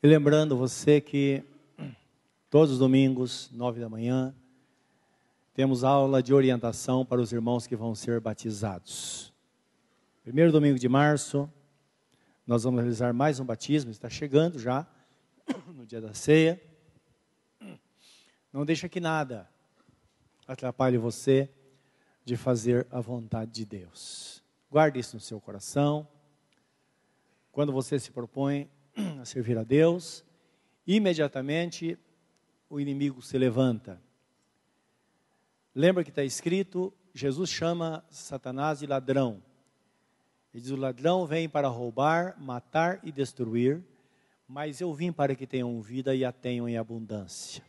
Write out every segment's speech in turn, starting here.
E lembrando você que todos os domingos, nove da manhã, temos aula de orientação para os irmãos que vão ser batizados. Primeiro domingo de março, nós vamos realizar mais um batismo, está chegando já, no dia da ceia. Não deixa que nada atrapalhe você de fazer a vontade de Deus. Guarde isso no seu coração. Quando você se propõe a servir a Deus, imediatamente o inimigo se levanta. Lembra que está escrito: Jesus chama Satanás de ladrão. Ele diz: O ladrão vem para roubar, matar e destruir, mas eu vim para que tenham vida e a tenham em abundância.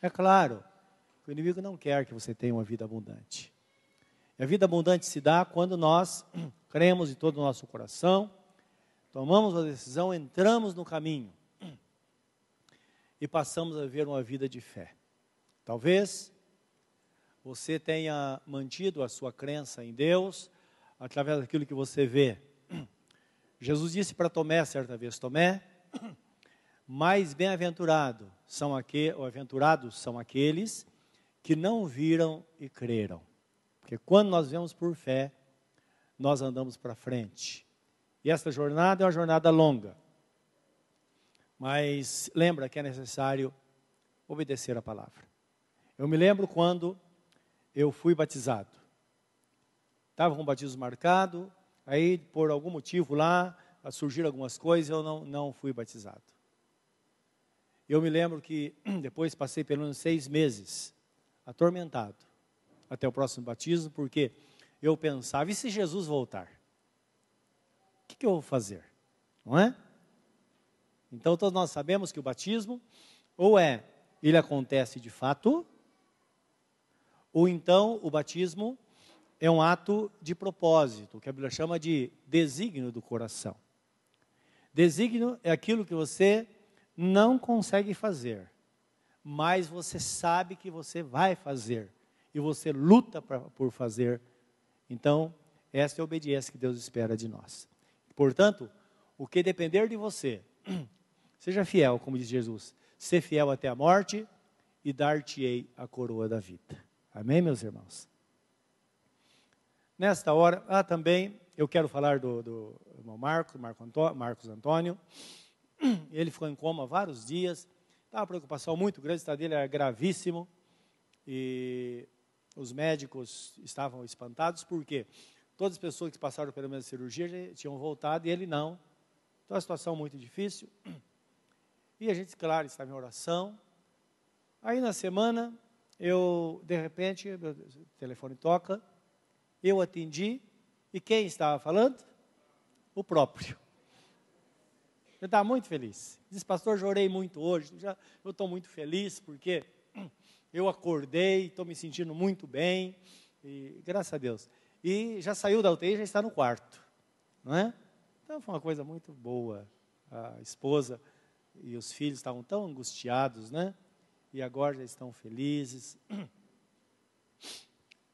É claro, o inimigo não quer que você tenha uma vida abundante. E a vida abundante se dá quando nós cremos de todo o nosso coração, tomamos a decisão, entramos no caminho e passamos a viver uma vida de fé. Talvez você tenha mantido a sua crença em Deus através daquilo que você vê. Jesus disse para Tomé certa vez: Tomé, mais bem-aventurado são aqueles, aventurados são aqueles que não viram e creram. Porque quando nós vemos por fé, nós andamos para frente. E essa jornada é uma jornada longa. Mas lembra que é necessário obedecer a palavra. Eu me lembro quando eu fui batizado. Estava com o batismo marcado, aí por algum motivo lá surgiram algumas coisas, eu não, não fui batizado. Eu me lembro que depois passei pelo menos seis meses atormentado até o próximo batismo, porque eu pensava, e se Jesus voltar? Que, que eu vou fazer? Não é? Então todos nós sabemos que o batismo, ou é, ele acontece de fato, ou então o batismo é um ato de propósito, que a Bíblia chama de desígnio do coração. Desígnio é aquilo que você não consegue fazer, mas você sabe que você vai fazer e você luta pra, por fazer. Então, essa é a obediência que Deus espera de nós. Portanto, o que depender de você, seja fiel, como diz Jesus, ser fiel até a morte e dar-te-ei a coroa da vida. Amém, meus irmãos? Nesta hora, ah, também eu quero falar do, do irmão Marcos, Marco Antônio, Marcos Antônio. Ele ficou em coma vários dias Estava tá uma preocupação muito grande, o estado dele era gravíssimo. E os médicos estavam espantados, porque todas as pessoas que passaram pela mesma cirurgia tinham voltado e ele não. Então, a situação muito difícil. E a gente, claro, estava em oração. Aí, na semana, eu, de repente, meu telefone toca, eu atendi, e quem estava falando? O próprio. Eu estava muito feliz. Diz, pastor, chorei muito hoje. Já, eu estou muito feliz porque eu acordei, estou me sentindo muito bem. E, graças a Deus. E já saiu da UTI, já está no quarto. Não é? Então foi uma coisa muito boa. A esposa e os filhos estavam tão angustiados, né? E agora já estão felizes.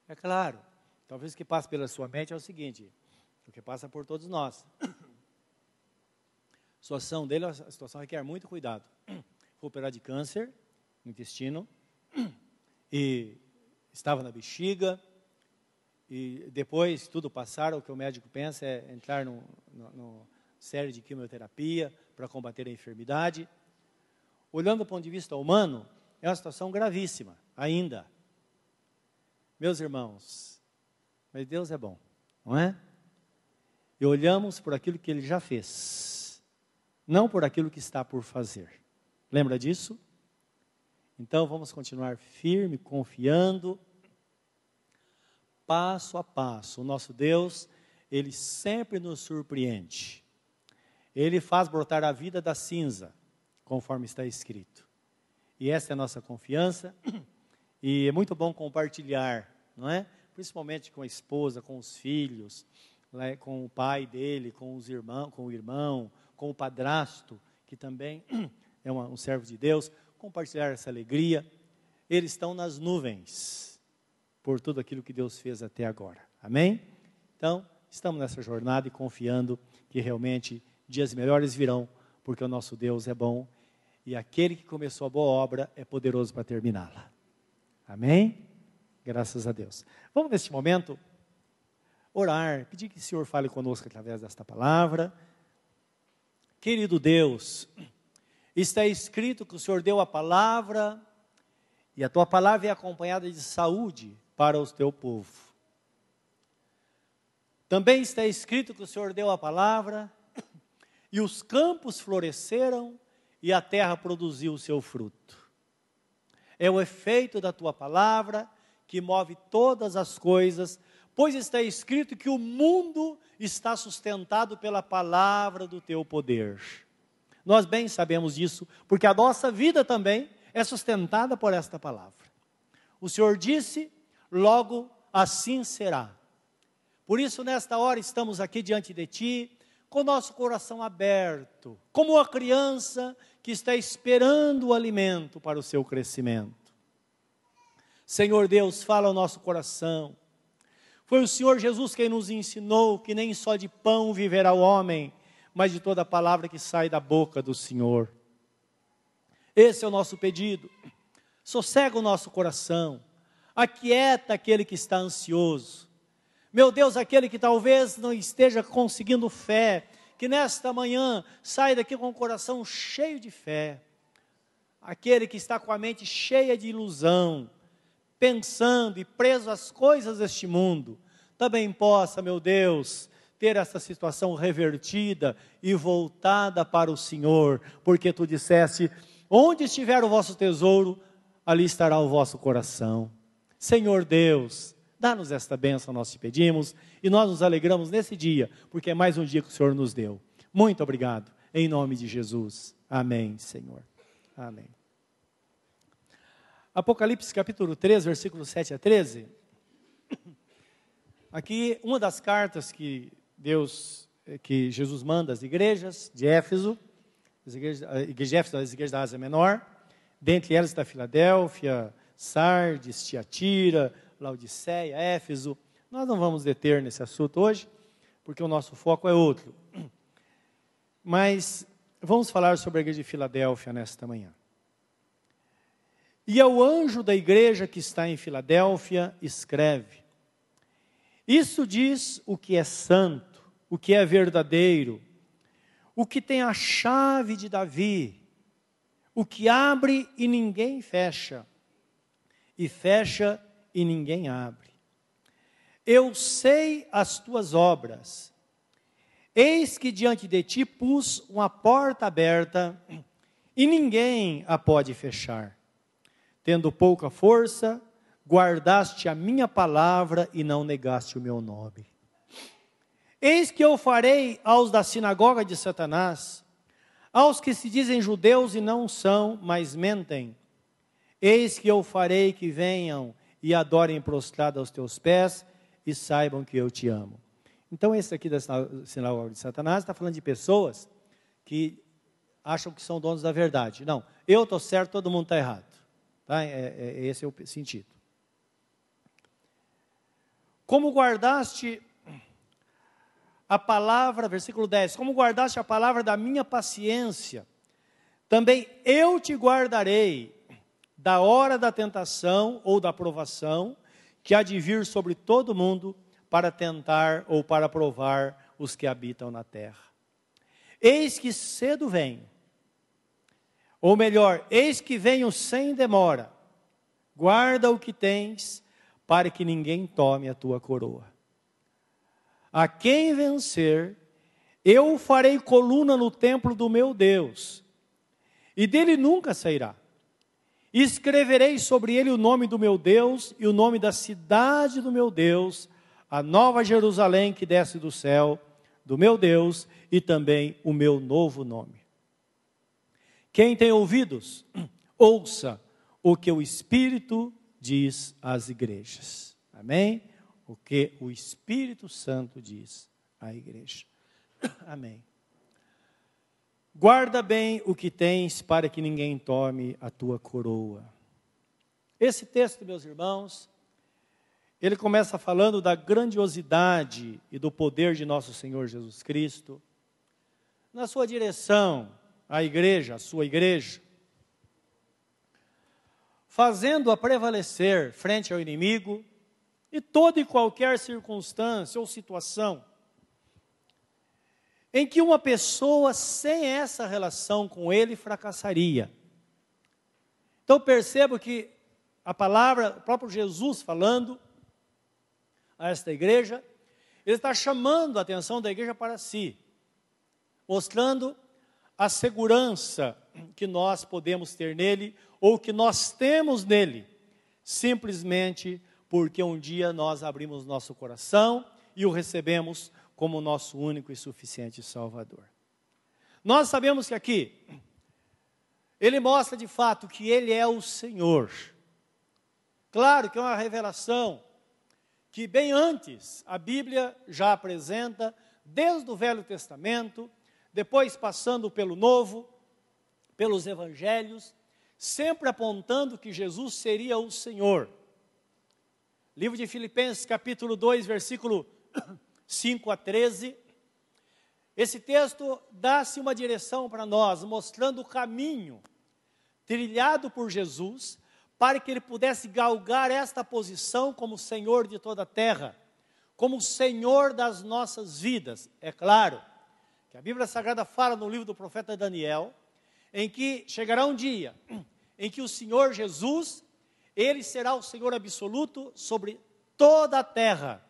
É claro, talvez o que passa pela sua mente é o seguinte: o que passa por todos nós. A situação dele, a situação requer muito cuidado. Foi operado de câncer no intestino e estava na bexiga. E depois tudo passar, o que o médico pensa é entrar no série de quimioterapia para combater a enfermidade. Olhando do ponto de vista humano, é uma situação gravíssima, ainda. Meus irmãos, mas Deus é bom, não é? E olhamos por aquilo que Ele já fez não por aquilo que está por fazer. Lembra disso? Então vamos continuar firme, confiando, passo a passo. O nosso Deus, ele sempre nos surpreende. Ele faz brotar a vida da cinza, conforme está escrito. E essa é a nossa confiança. E é muito bom compartilhar, não é? Principalmente com a esposa, com os filhos, né? com o pai dele, com os irmãos, com o irmão, com o padrasto, que também é um servo de Deus, compartilhar essa alegria. Eles estão nas nuvens por tudo aquilo que Deus fez até agora. Amém? Então, estamos nessa jornada e confiando que realmente dias melhores virão porque o nosso Deus é bom e aquele que começou a boa obra é poderoso para terminá-la. Amém? Graças a Deus. Vamos neste momento orar, pedir que o Senhor fale conosco através desta palavra. Querido Deus, está escrito que o Senhor deu a palavra e a tua palavra é acompanhada de saúde para o teu povo. Também está escrito que o Senhor deu a palavra e os campos floresceram e a terra produziu o seu fruto. É o efeito da tua palavra que move todas as coisas, pois está escrito que o mundo está sustentado pela palavra do teu poder. Nós bem sabemos disso, porque a nossa vida também é sustentada por esta palavra. O Senhor disse, logo assim será. Por isso, nesta hora, estamos aqui diante de Ti, com nosso coração aberto, como uma criança que está esperando o alimento para o seu crescimento. Senhor Deus, fala ao nosso coração. Foi o Senhor Jesus quem nos ensinou que nem só de pão viverá o homem, mas de toda palavra que sai da boca do Senhor. Esse é o nosso pedido. Sossega o nosso coração, aquieta aquele que está ansioso, meu Deus, aquele que talvez não esteja conseguindo fé, que nesta manhã sai daqui com o coração cheio de fé. Aquele que está com a mente cheia de ilusão, pensando e preso às coisas deste mundo, também possa, meu Deus, ter essa situação revertida e voltada para o Senhor, porque tu disseste: onde estiver o vosso tesouro, ali estará o vosso coração. Senhor Deus, Dá-nos esta bênção, nós te pedimos, e nós nos alegramos nesse dia, porque é mais um dia que o Senhor nos deu. Muito obrigado, em nome de Jesus. Amém, Senhor. Amém. Apocalipse capítulo 3, versículos 7 a 13. Aqui, uma das cartas que Deus, que Jesus manda às igrejas de Éfeso, as igrejas, igrejas da Ásia Menor, dentre elas está Filadélfia, Sardes, Tiatira, Laodiceia, Éfeso. Nós não vamos deter nesse assunto hoje, porque o nosso foco é outro. Mas vamos falar sobre a igreja de Filadélfia nesta manhã. E ao anjo da igreja que está em Filadélfia, escreve: Isso diz o que é santo, o que é verdadeiro, o que tem a chave de Davi, o que abre e ninguém fecha, e fecha e ninguém abre. Eu sei as tuas obras. Eis que diante de ti pus uma porta aberta e ninguém a pode fechar. Tendo pouca força, guardaste a minha palavra e não negaste o meu nome. Eis que eu farei aos da sinagoga de Satanás, aos que se dizem judeus e não são, mas mentem. Eis que eu farei que venham e adorem prostrado aos teus pés e saibam que eu te amo. Então, esse aqui da sinagoga de Satanás está falando de pessoas que acham que são donos da verdade. Não, eu estou certo, todo mundo está errado. Tá? É, é, esse é o sentido. Como guardaste a palavra, versículo 10, como guardaste a palavra da minha paciência, também eu te guardarei da hora da tentação ou da provação que há de vir sobre todo mundo para tentar ou para provar os que habitam na terra. Eis que cedo venho, ou melhor, eis que venho sem demora. Guarda o que tens, para que ninguém tome a tua coroa. A quem vencer, eu farei coluna no templo do meu Deus, e dele nunca sairá Escreverei sobre ele o nome do meu Deus e o nome da cidade do meu Deus, a nova Jerusalém que desce do céu, do meu Deus, e também o meu novo nome. Quem tem ouvidos, ouça o que o Espírito diz às igrejas. Amém? O que o Espírito Santo diz à igreja. Amém. Guarda bem o que tens, para que ninguém tome a tua coroa. Esse texto, meus irmãos, ele começa falando da grandiosidade e do poder de nosso Senhor Jesus Cristo, na sua direção a igreja, a sua igreja, fazendo-a prevalecer frente ao inimigo e toda e qualquer circunstância ou situação em que uma pessoa sem essa relação com ele fracassaria. Então percebo que a palavra, o próprio Jesus falando a esta igreja, ele está chamando a atenção da igreja para si, mostrando a segurança que nós podemos ter nele ou que nós temos nele, simplesmente porque um dia nós abrimos nosso coração e o recebemos como nosso único e suficiente Salvador. Nós sabemos que aqui, ele mostra de fato que ele é o Senhor. Claro que é uma revelação que, bem antes, a Bíblia já apresenta, desde o Velho Testamento, depois passando pelo Novo, pelos Evangelhos, sempre apontando que Jesus seria o Senhor. Livro de Filipenses, capítulo 2, versículo 5 a 13. Esse texto dá-se uma direção para nós, mostrando o caminho trilhado por Jesus para que ele pudesse galgar esta posição como Senhor de toda a terra, como Senhor das nossas vidas. É claro que a Bíblia Sagrada fala no livro do profeta Daniel, em que chegará um dia em que o Senhor Jesus, ele será o Senhor absoluto sobre toda a terra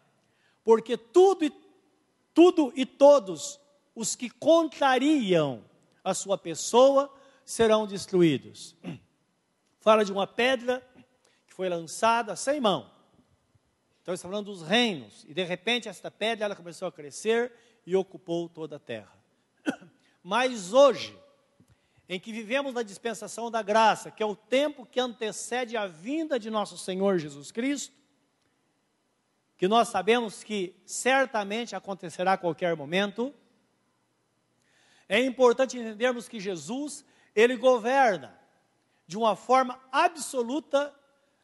porque tudo e, tudo e todos os que contrariam a sua pessoa serão destruídos. Fala de uma pedra que foi lançada sem mão. Então está falando dos reinos. E de repente esta pedra ela começou a crescer e ocupou toda a terra. Mas hoje, em que vivemos na dispensação da graça, que é o tempo que antecede a vinda de nosso Senhor Jesus Cristo, que nós sabemos que certamente acontecerá a qualquer momento, é importante entendermos que Jesus, ele governa de uma forma absoluta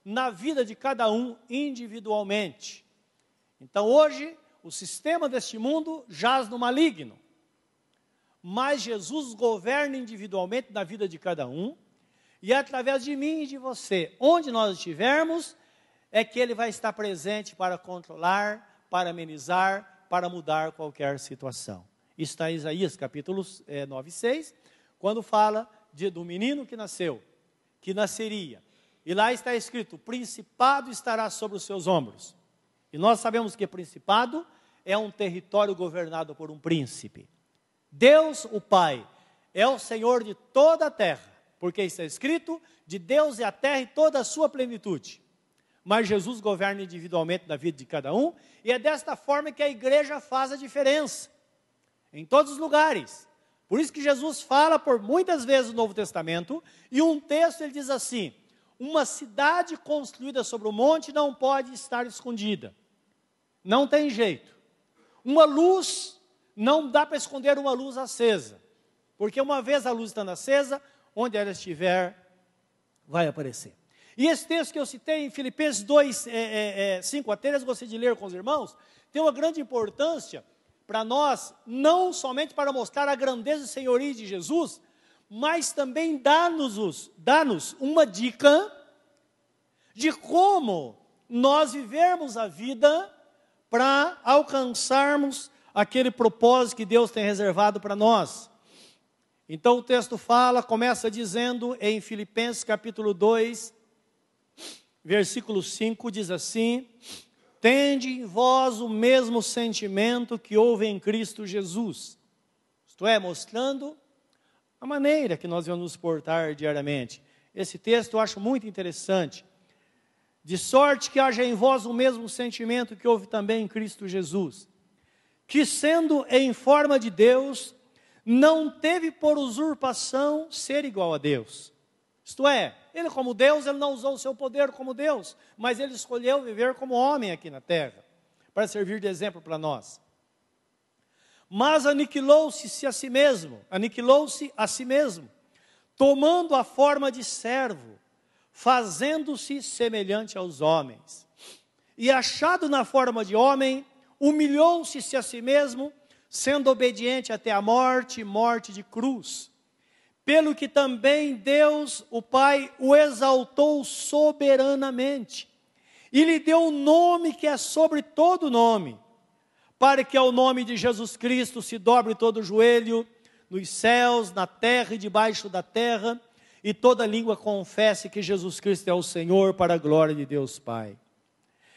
na vida de cada um individualmente. Então hoje, o sistema deste mundo jaz no maligno, mas Jesus governa individualmente na vida de cada um, e através de mim e de você, onde nós estivermos, é que ele vai estar presente para controlar, para amenizar, para mudar qualquer situação. Isso está em Isaías capítulo é, 9, 6, quando fala de, do menino que nasceu, que nasceria. E lá está escrito: principado estará sobre os seus ombros. E nós sabemos que principado é um território governado por um príncipe. Deus, o Pai, é o Senhor de toda a terra, porque está escrito: de Deus é a terra e toda a sua plenitude mas Jesus governa individualmente na vida de cada um, e é desta forma que a igreja faz a diferença, em todos os lugares. Por isso que Jesus fala por muitas vezes no Novo Testamento, e um texto ele diz assim: uma cidade construída sobre o monte não pode estar escondida. Não tem jeito. Uma luz, não dá para esconder uma luz acesa. Porque uma vez a luz estando acesa, onde ela estiver, vai aparecer. E esse texto que eu citei em Filipenses 2, é, é, 5 a 13, gostaria de ler com os irmãos, tem uma grande importância para nós, não somente para mostrar a grandeza e senhoria de Jesus, mas também dá-nos dá uma dica de como nós vivermos a vida para alcançarmos aquele propósito que Deus tem reservado para nós. Então o texto fala, começa dizendo em Filipenses capítulo 2, versículo 5 diz assim: Tende em vós o mesmo sentimento que houve em Cristo Jesus. Isto é, mostrando a maneira que nós vamos nos portar diariamente. Esse texto eu acho muito interessante. De sorte que haja em vós o mesmo sentimento que houve também em Cristo Jesus, que sendo em forma de Deus, não teve por usurpação ser igual a Deus. Isto é, ele, como Deus, ele não usou o seu poder como Deus, mas ele escolheu viver como homem aqui na terra, para servir de exemplo para nós. Mas aniquilou-se a si mesmo, aniquilou-se a si mesmo, tomando a forma de servo, fazendo-se semelhante aos homens. E achado na forma de homem, humilhou-se a si mesmo, sendo obediente até a morte, morte de cruz pelo que também Deus, o Pai, o exaltou soberanamente e lhe deu um nome que é sobre todo nome, para que ao nome de Jesus Cristo se dobre todo o joelho, nos céus, na terra e debaixo da terra, e toda língua confesse que Jesus Cristo é o Senhor, para a glória de Deus Pai.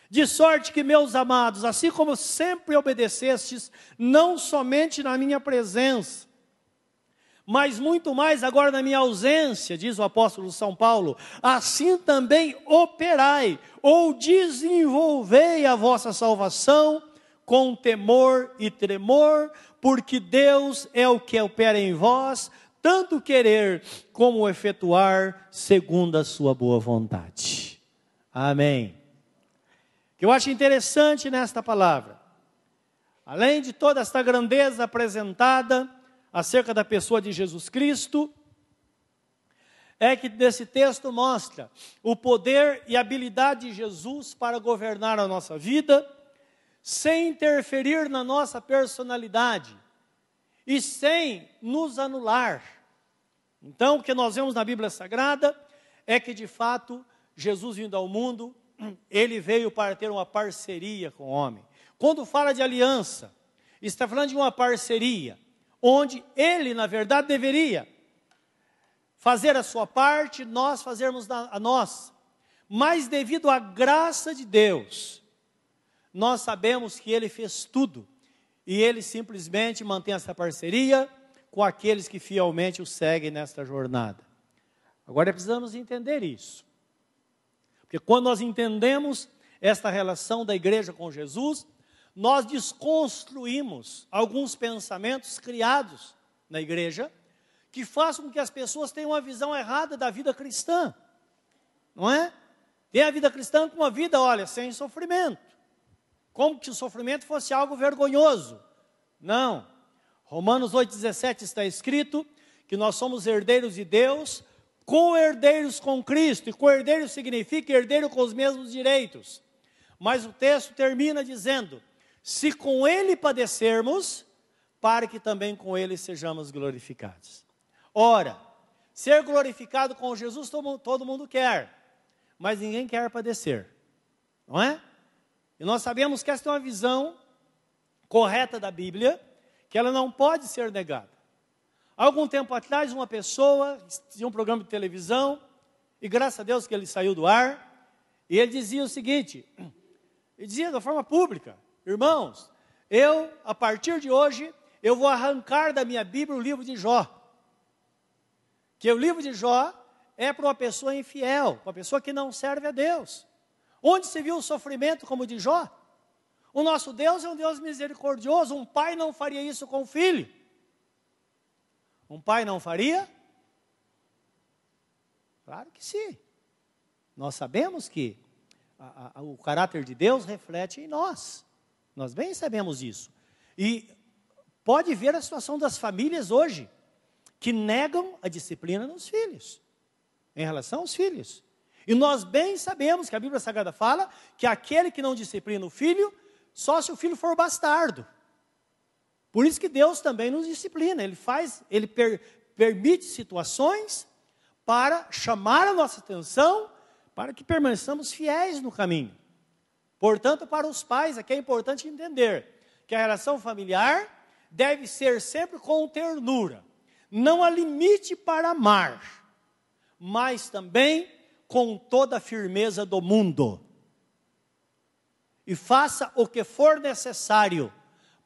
De sorte que, meus amados, assim como sempre obedecestes, não somente na minha presença, mas muito mais agora na minha ausência, diz o apóstolo São Paulo, assim também operai ou desenvolvei a vossa salvação com temor e tremor, porque Deus é o que opera em vós, tanto querer como efetuar segundo a sua boa vontade. Amém. O que eu acho interessante nesta palavra, além de toda esta grandeza apresentada acerca da pessoa de Jesus Cristo, é que nesse texto mostra o poder e habilidade de Jesus para governar a nossa vida, sem interferir na nossa personalidade e sem nos anular. Então, o que nós vemos na Bíblia Sagrada é que, de fato, Jesus vindo ao mundo, ele veio para ter uma parceria com o homem. Quando fala de aliança, está falando de uma parceria, onde ele, na verdade, deveria fazer a sua parte, nós fazermos a nossa. Mas devido à graça de Deus, nós sabemos que ele fez tudo e ele simplesmente mantém essa parceria com aqueles que fielmente o seguem nesta jornada. Agora precisamos entender isso. Porque quando nós entendemos esta relação da igreja com Jesus, nós desconstruímos alguns pensamentos criados na igreja que façam com que as pessoas tenham uma visão errada da vida cristã. Não é? Tem a vida cristã como uma vida, olha, sem sofrimento como que o sofrimento fosse algo vergonhoso. Não. Romanos 8,17 está escrito que nós somos herdeiros de Deus, co-herdeiros com Cristo, e co-herdeiro significa herdeiro com os mesmos direitos. Mas o texto termina dizendo: se com ele padecermos, para que também com ele sejamos glorificados. Ora, ser glorificado com Jesus todo, mundo quer, mas ninguém quer padecer, não é? E nós sabemos que esta é uma visão correta da Bíblia, que ela não pode ser negada. Algum tempo atrás, uma pessoa tinha um programa de televisão, e graças a Deus que ele saiu do ar, e ele dizia o seguinte: ele dizia da forma pública, irmãos, eu, a partir de hoje, eu vou arrancar da minha Bíblia o livro de Jó. Que o livro de Jó é para uma pessoa infiel, para uma pessoa que não serve a Deus. Onde se viu o sofrimento como de Jó? O nosso Deus é um Deus misericordioso. Um pai não faria isso com o filho. Um pai não faria? Claro que sim. Nós sabemos que a, a, o caráter de Deus reflete em nós. Nós bem sabemos isso. E pode ver a situação das famílias hoje, que negam a disciplina nos filhos, em relação aos filhos. E nós bem sabemos que a Bíblia Sagrada fala que aquele que não disciplina o filho, só se o filho for bastardo. Por isso que Deus também nos disciplina, Ele faz, Ele per, permite situações para chamar a nossa atenção, para que permaneçamos fiéis no caminho. Portanto, para os pais, aqui é importante entender que a relação familiar deve ser sempre com ternura. Não há limite para amar, mas também com toda a firmeza do mundo. E faça o que for necessário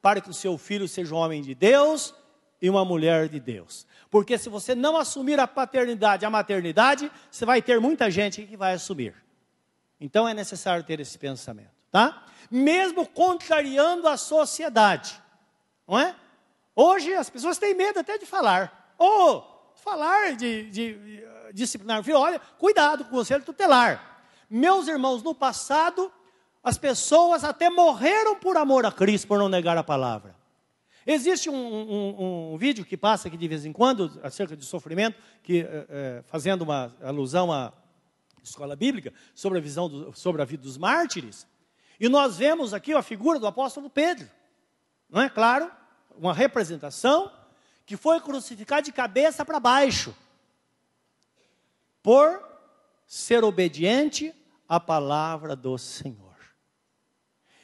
para que o seu filho seja um homem de Deus e uma mulher de Deus. Porque se você não assumir a paternidade, a maternidade, você vai ter muita gente que vai assumir. Então é necessário ter esse pensamento, tá? Mesmo contrariando a sociedade, não é? Hoje as pessoas têm medo até de falar. Ou falar de, de disciplinar o filho, olha, cuidado com o conselho tutelar. Meus irmãos, no passado, as pessoas até morreram por amor a Cristo, por não negar a palavra. Existe um, um, um vídeo que passa aqui de vez em quando, acerca de sofrimento, que, é, é, fazendo uma alusão à escola bíblica, sobre a, visão do, sobre a vida dos mártires. E nós vemos aqui a figura do apóstolo Pedro. Não é claro? Uma representação que foi crucificado de cabeça para baixo, por ser obediente à palavra do Senhor.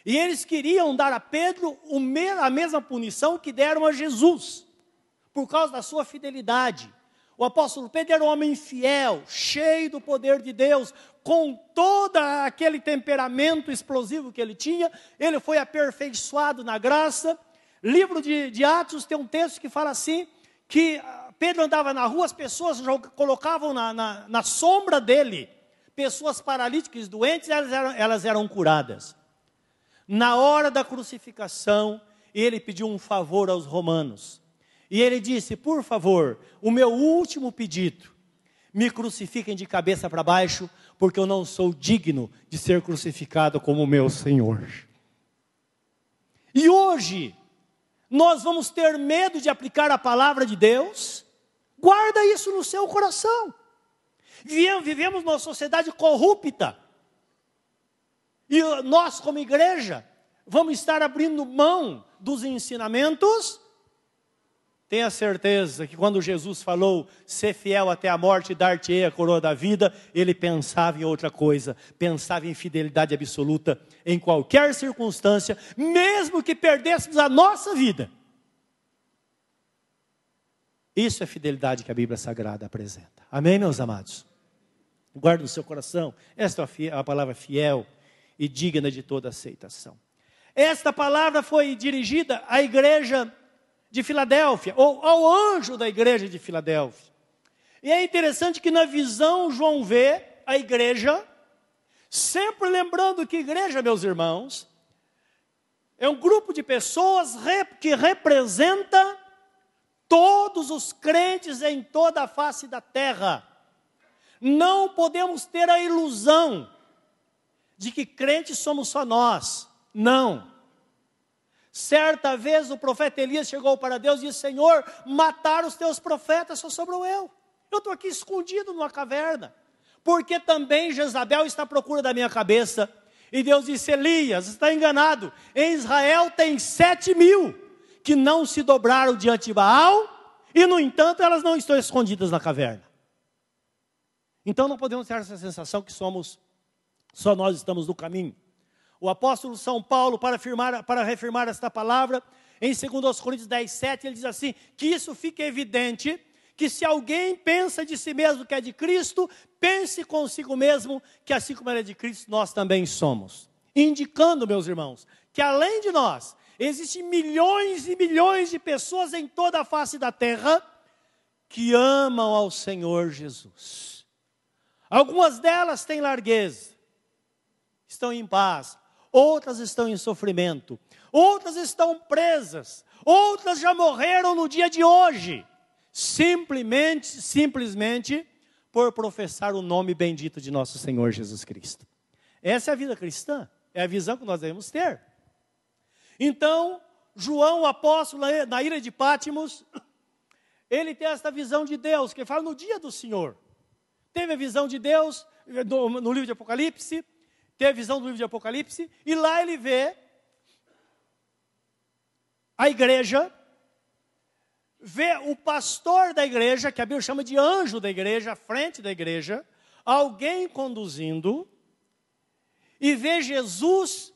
E eles queriam dar a Pedro a mesma punição que deram a Jesus, por causa da sua fidelidade. O apóstolo Pedro era um homem fiel, cheio do poder de Deus, com todo aquele temperamento explosivo que ele tinha, ele foi aperfeiçoado na graça. Livro de, de Atos tem um texto que fala assim: que Pedro andava na rua, as pessoas colocavam na, na, na sombra dele pessoas paralíticas, doentes, elas eram, elas eram curadas. Na hora da crucificação, ele pediu um favor aos romanos. E ele disse: Por favor, o meu último pedido, me crucifiquem de cabeça para baixo, porque eu não sou digno de ser crucificado como meu Senhor. E hoje, nós vamos ter medo de aplicar a palavra de Deus? Guarda isso no seu coração. Vivemos numa sociedade corrupta. E nós, como igreja, vamos estar abrindo mão dos ensinamentos. Tenha certeza que quando Jesus falou, ser fiel até a morte e dar-te a coroa da vida, ele pensava em outra coisa, pensava em fidelidade absoluta em qualquer circunstância, mesmo que perdêssemos a nossa vida. Isso é fidelidade que a Bíblia Sagrada apresenta. Amém, meus amados? Guarde no seu coração, esta é a palavra fiel e digna de toda aceitação. Esta palavra foi dirigida à igreja de Filadélfia, ou ao anjo da igreja de Filadélfia. E é interessante que na visão João vê a igreja, sempre lembrando que igreja, meus irmãos, é um grupo de pessoas que representa todos os crentes em toda a face da terra. Não podemos ter a ilusão de que crentes somos só nós. Não. Certa vez o profeta Elias chegou para Deus e disse: Senhor, matar os teus profetas, só sobrou eu. Eu estou aqui escondido numa caverna, porque também Jezabel está à procura da minha cabeça. E Deus disse: Elias, está enganado. Em Israel tem sete mil que não se dobraram diante de Baal, e no entanto elas não estão escondidas na caverna. Então não podemos ter essa sensação que somos, só nós estamos no caminho. O apóstolo São Paulo, para, afirmar, para reafirmar esta palavra, em 2 Coríntios 10, 7, ele diz assim: que isso fica evidente, que se alguém pensa de si mesmo que é de Cristo, pense consigo mesmo que assim como ele é de Cristo, nós também somos. Indicando, meus irmãos, que além de nós, existem milhões e milhões de pessoas em toda a face da terra que amam ao Senhor Jesus. Algumas delas têm largueza, estão em paz, outras estão em sofrimento, outras estão presas, outras já morreram no dia de hoje, simplesmente, simplesmente por professar o nome bendito de nosso Senhor Jesus Cristo. Essa é a vida cristã, é a visão que nós devemos ter. Então, João, o apóstolo, na ilha de Pátimos, ele tem esta visão de Deus, que fala no dia do Senhor teve a visão de Deus no, no livro de Apocalipse, teve a visão do livro de Apocalipse, e lá ele vê a igreja, vê o pastor da igreja, que a Bíblia chama de anjo da igreja, à frente da igreja, alguém conduzindo, e vê Jesus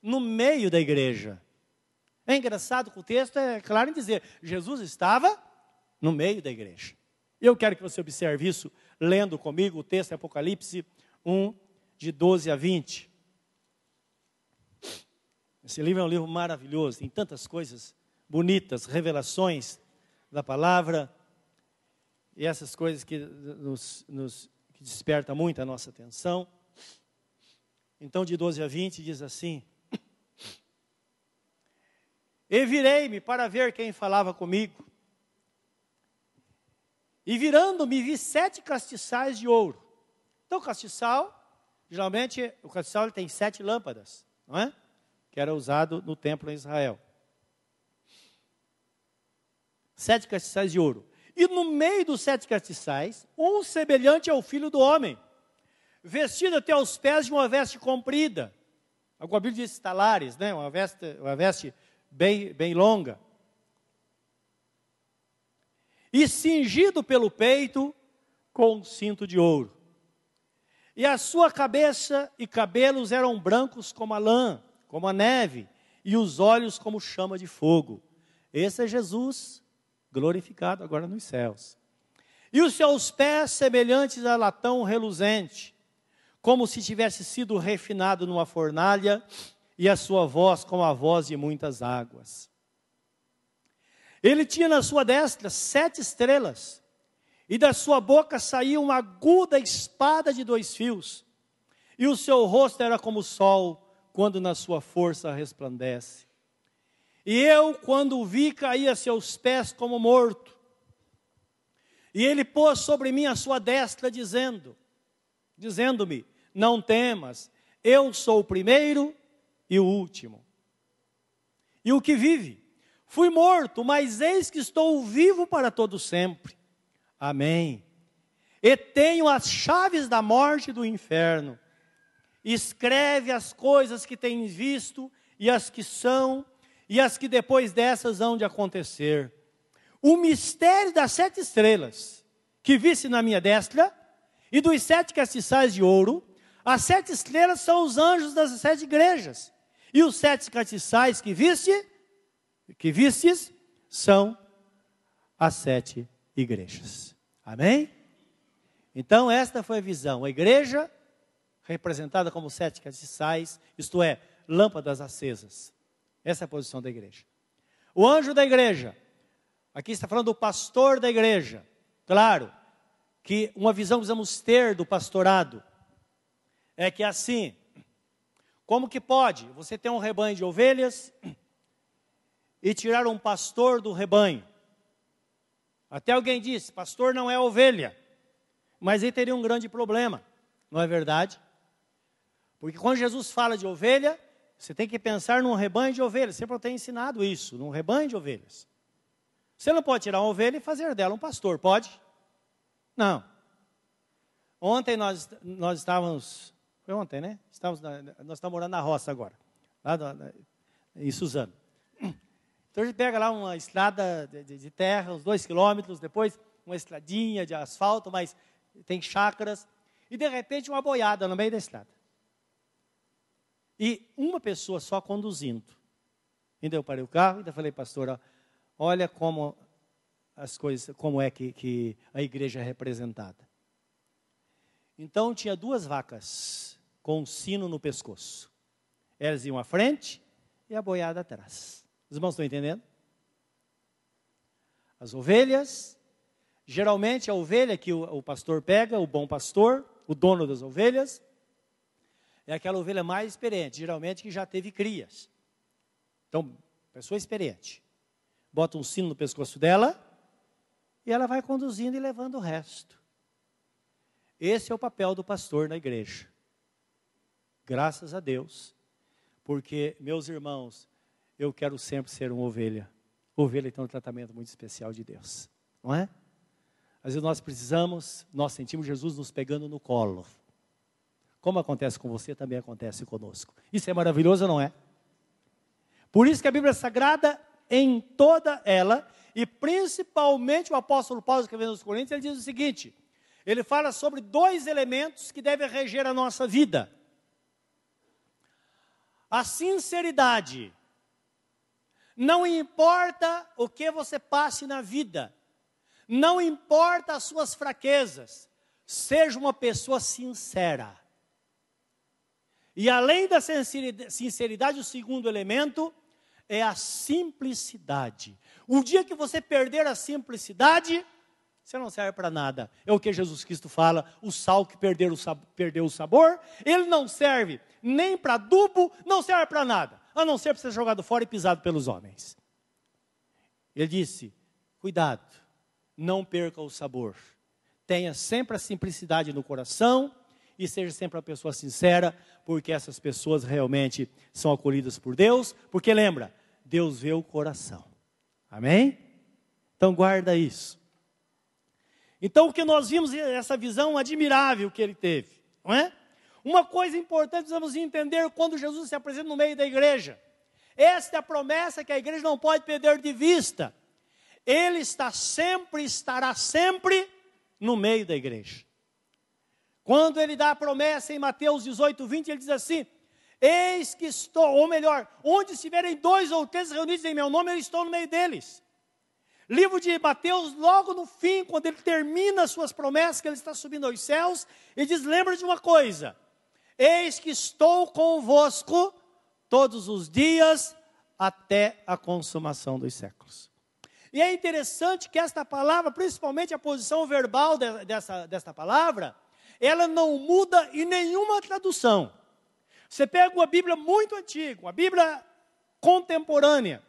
no meio da igreja. É engraçado que o texto é claro em dizer: Jesus estava no meio da igreja. Eu quero que você observe isso lendo comigo o texto de Apocalipse 1, de 12 a 20. Esse livro é um livro maravilhoso, tem tantas coisas bonitas, revelações da palavra, e essas coisas que nos, nos que desperta muito a nossa atenção. Então, de 12 a 20, diz assim: E virei-me para ver quem falava comigo. E virando-me, vi sete castiçais de ouro. Então, castiçal, geralmente, o castiçal tem sete lâmpadas, não é? Que era usado no templo em Israel. Sete castiçais de ouro. E no meio dos sete castiçais, um semelhante ao filho do homem, vestido até os pés de uma veste comprida. Alguma Bíblia diz talares, né? Uma veste, uma veste bem, bem longa e cingido pelo peito com um cinto de ouro. E a sua cabeça e cabelos eram brancos como a lã, como a neve, e os olhos como chama de fogo. Esse é Jesus glorificado agora nos céus. E os seus pés semelhantes a latão reluzente, como se tivesse sido refinado numa fornalha, e a sua voz como a voz de muitas águas. Ele tinha na sua destra sete estrelas, e da sua boca saía uma aguda espada de dois fios, e o seu rosto era como o sol, quando na sua força resplandece. E eu, quando o vi, caí a seus pés como morto. E ele pôs sobre mim a sua destra, dizendo, dizendo-me: Não temas, eu sou o primeiro e o último. E o que vive? Fui morto, mas eis que estou vivo para todo sempre. Amém. E tenho as chaves da morte e do inferno. Escreve as coisas que tens visto e as que são e as que depois dessas hão de acontecer. O mistério das sete estrelas que visse na minha destra e dos sete castiçais de ouro. As sete estrelas são os anjos das sete igrejas. E os sete castiçais que viste, que vistes, são as sete igrejas. Amém? Então, esta foi a visão. A igreja, representada como sete castiçais, isto é, lâmpadas acesas. Essa é a posição da igreja. O anjo da igreja, aqui está falando do pastor da igreja. Claro que uma visão que precisamos ter do pastorado é que assim, como que pode você ter um rebanho de ovelhas e tirar um pastor do rebanho? Até alguém disse: pastor não é ovelha. Mas aí teria um grande problema, não é verdade? Porque quando Jesus fala de ovelha, você tem que pensar num rebanho de ovelhas. Sempre eu tenho ensinado isso, num rebanho de ovelhas. Você não pode tirar uma ovelha e fazer dela um pastor, pode? Não. Ontem nós, nós estávamos, foi ontem, né? Estávamos nós estamos morando na roça agora, lá em Suzano. Então a gente pega lá uma estrada de, de, de terra, uns dois quilômetros, depois uma estradinha de asfalto, mas tem chácaras, e de repente uma boiada no meio da estrada. E uma pessoa só conduzindo. Ainda eu parei o carro, ainda falei, pastora, olha como as coisas, como é que, que a igreja é representada. Então tinha duas vacas com um sino no pescoço. Elas iam à frente e a boiada atrás. Os irmãos estão entendendo? As ovelhas, geralmente a ovelha que o, o pastor pega, o bom pastor, o dono das ovelhas, é aquela ovelha mais experiente, geralmente que já teve crias. Então, pessoa experiente. Bota um sino no pescoço dela e ela vai conduzindo e levando o resto. Esse é o papel do pastor na igreja. Graças a Deus, porque, meus irmãos, eu quero sempre ser uma ovelha. Ovelha tem um tratamento muito especial de Deus, não é? Às vezes nós precisamos, nós sentimos Jesus nos pegando no colo. Como acontece com você, também acontece conosco. Isso é maravilhoso, não é? Por isso que a Bíblia é Sagrada, em toda ela, e principalmente o apóstolo Paulo, escrevendo aos Coríntios, ele diz o seguinte: ele fala sobre dois elementos que devem reger a nossa vida: a sinceridade não importa o que você passe na vida, não importa as suas fraquezas, seja uma pessoa sincera. E além da sinceridade, o segundo elemento é a simplicidade. O dia que você perder a simplicidade, você não serve para nada. É o que Jesus Cristo fala: o sal que perdeu o, sabor, ele não serve nem para adubo, não serve para nada a não ser para ser jogado fora e pisado pelos homens. Ele disse: cuidado, não perca o sabor. Tenha sempre a simplicidade no coração e seja sempre uma pessoa sincera, porque essas pessoas realmente são acolhidas por Deus, porque lembra, Deus vê o coração. Amém? Então guarda isso. Então o que nós vimos essa visão admirável que ele teve, não é? Uma coisa importante precisamos entender quando Jesus se apresenta no meio da igreja. Esta é a promessa que a igreja não pode perder de vista. Ele está sempre, estará sempre no meio da igreja. Quando ele dá a promessa em Mateus 18, 20, ele diz assim: Eis que estou, ou melhor, onde estiverem dois ou três reunidos em meu nome, eu estou no meio deles. Livro de Mateus, logo no fim, quando ele termina as suas promessas, que ele está subindo aos céus, ele diz: Lembra de uma coisa, eis que estou convosco todos os dias até a consumação dos séculos. E é interessante que esta palavra, principalmente a posição verbal de, dessa, desta palavra, ela não muda em nenhuma tradução. Você pega uma Bíblia muito antiga, uma Bíblia contemporânea,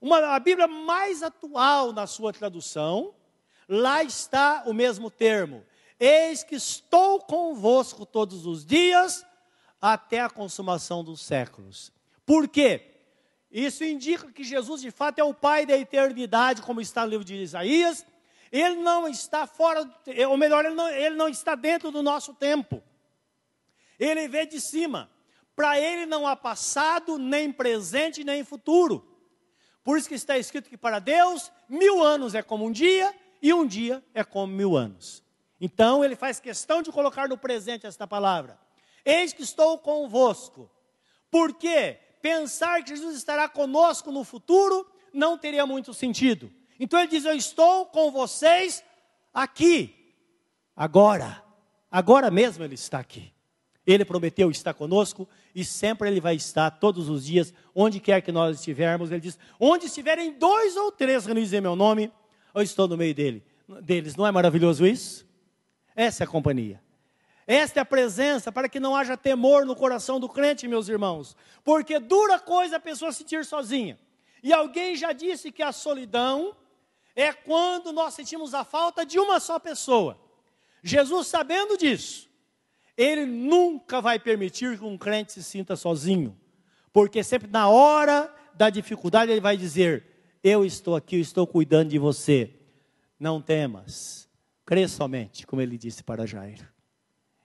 uma, a Bíblia mais atual na sua tradução, lá está o mesmo termo. Eis que estou convosco todos os dias até a consumação dos séculos. Por quê? Isso indica que Jesus de fato é o Pai da eternidade, como está no livro de Isaías. Ele não está fora, ou melhor, ele não, ele não está dentro do nosso tempo. Ele vê de cima. Para ele não há passado, nem presente, nem futuro. Por isso que está escrito que para Deus, mil anos é como um dia, e um dia é como mil anos. Então ele faz questão de colocar no presente esta palavra. Eis que estou convosco. Por quê? Pensar que Jesus estará conosco no futuro não teria muito sentido. Então ele diz: Eu estou com vocês aqui, agora. Agora mesmo ele está aqui. Ele prometeu estar conosco e sempre Ele vai estar todos os dias, onde quer que nós estivermos. Ele diz: onde estiverem dois ou três reunidos em meu nome, eu estou no meio dele, deles. Não é maravilhoso isso? Essa é a companhia. Esta é a presença para que não haja temor no coração do crente, meus irmãos. Porque dura coisa a pessoa sentir sozinha. E alguém já disse que a solidão é quando nós sentimos a falta de uma só pessoa. Jesus, sabendo disso, ele nunca vai permitir que um crente se sinta sozinho, porque sempre na hora da dificuldade ele vai dizer: Eu estou aqui, eu estou cuidando de você. Não temas, crê somente, como ele disse para Jair.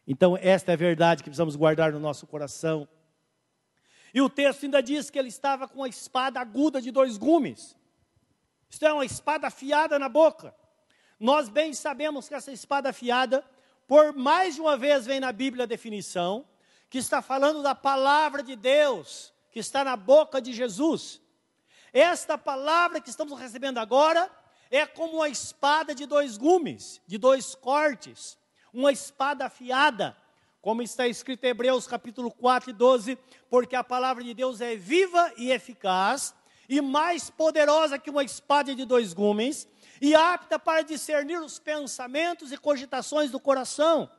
Então, esta é a verdade que precisamos guardar no nosso coração. E o texto ainda diz que ele estava com a espada aguda de dois gumes. Isto é uma espada afiada na boca. Nós bem sabemos que essa espada afiada por mais de uma vez vem na Bíblia a definição, que está falando da palavra de Deus, que está na boca de Jesus. Esta palavra que estamos recebendo agora é como uma espada de dois gumes, de dois cortes, uma espada afiada, como está escrito em Hebreus capítulo 4 e 12, porque a palavra de Deus é viva e eficaz, e mais poderosa que uma espada de dois gumes, e apta para discernir os pensamentos e cogitações do coração.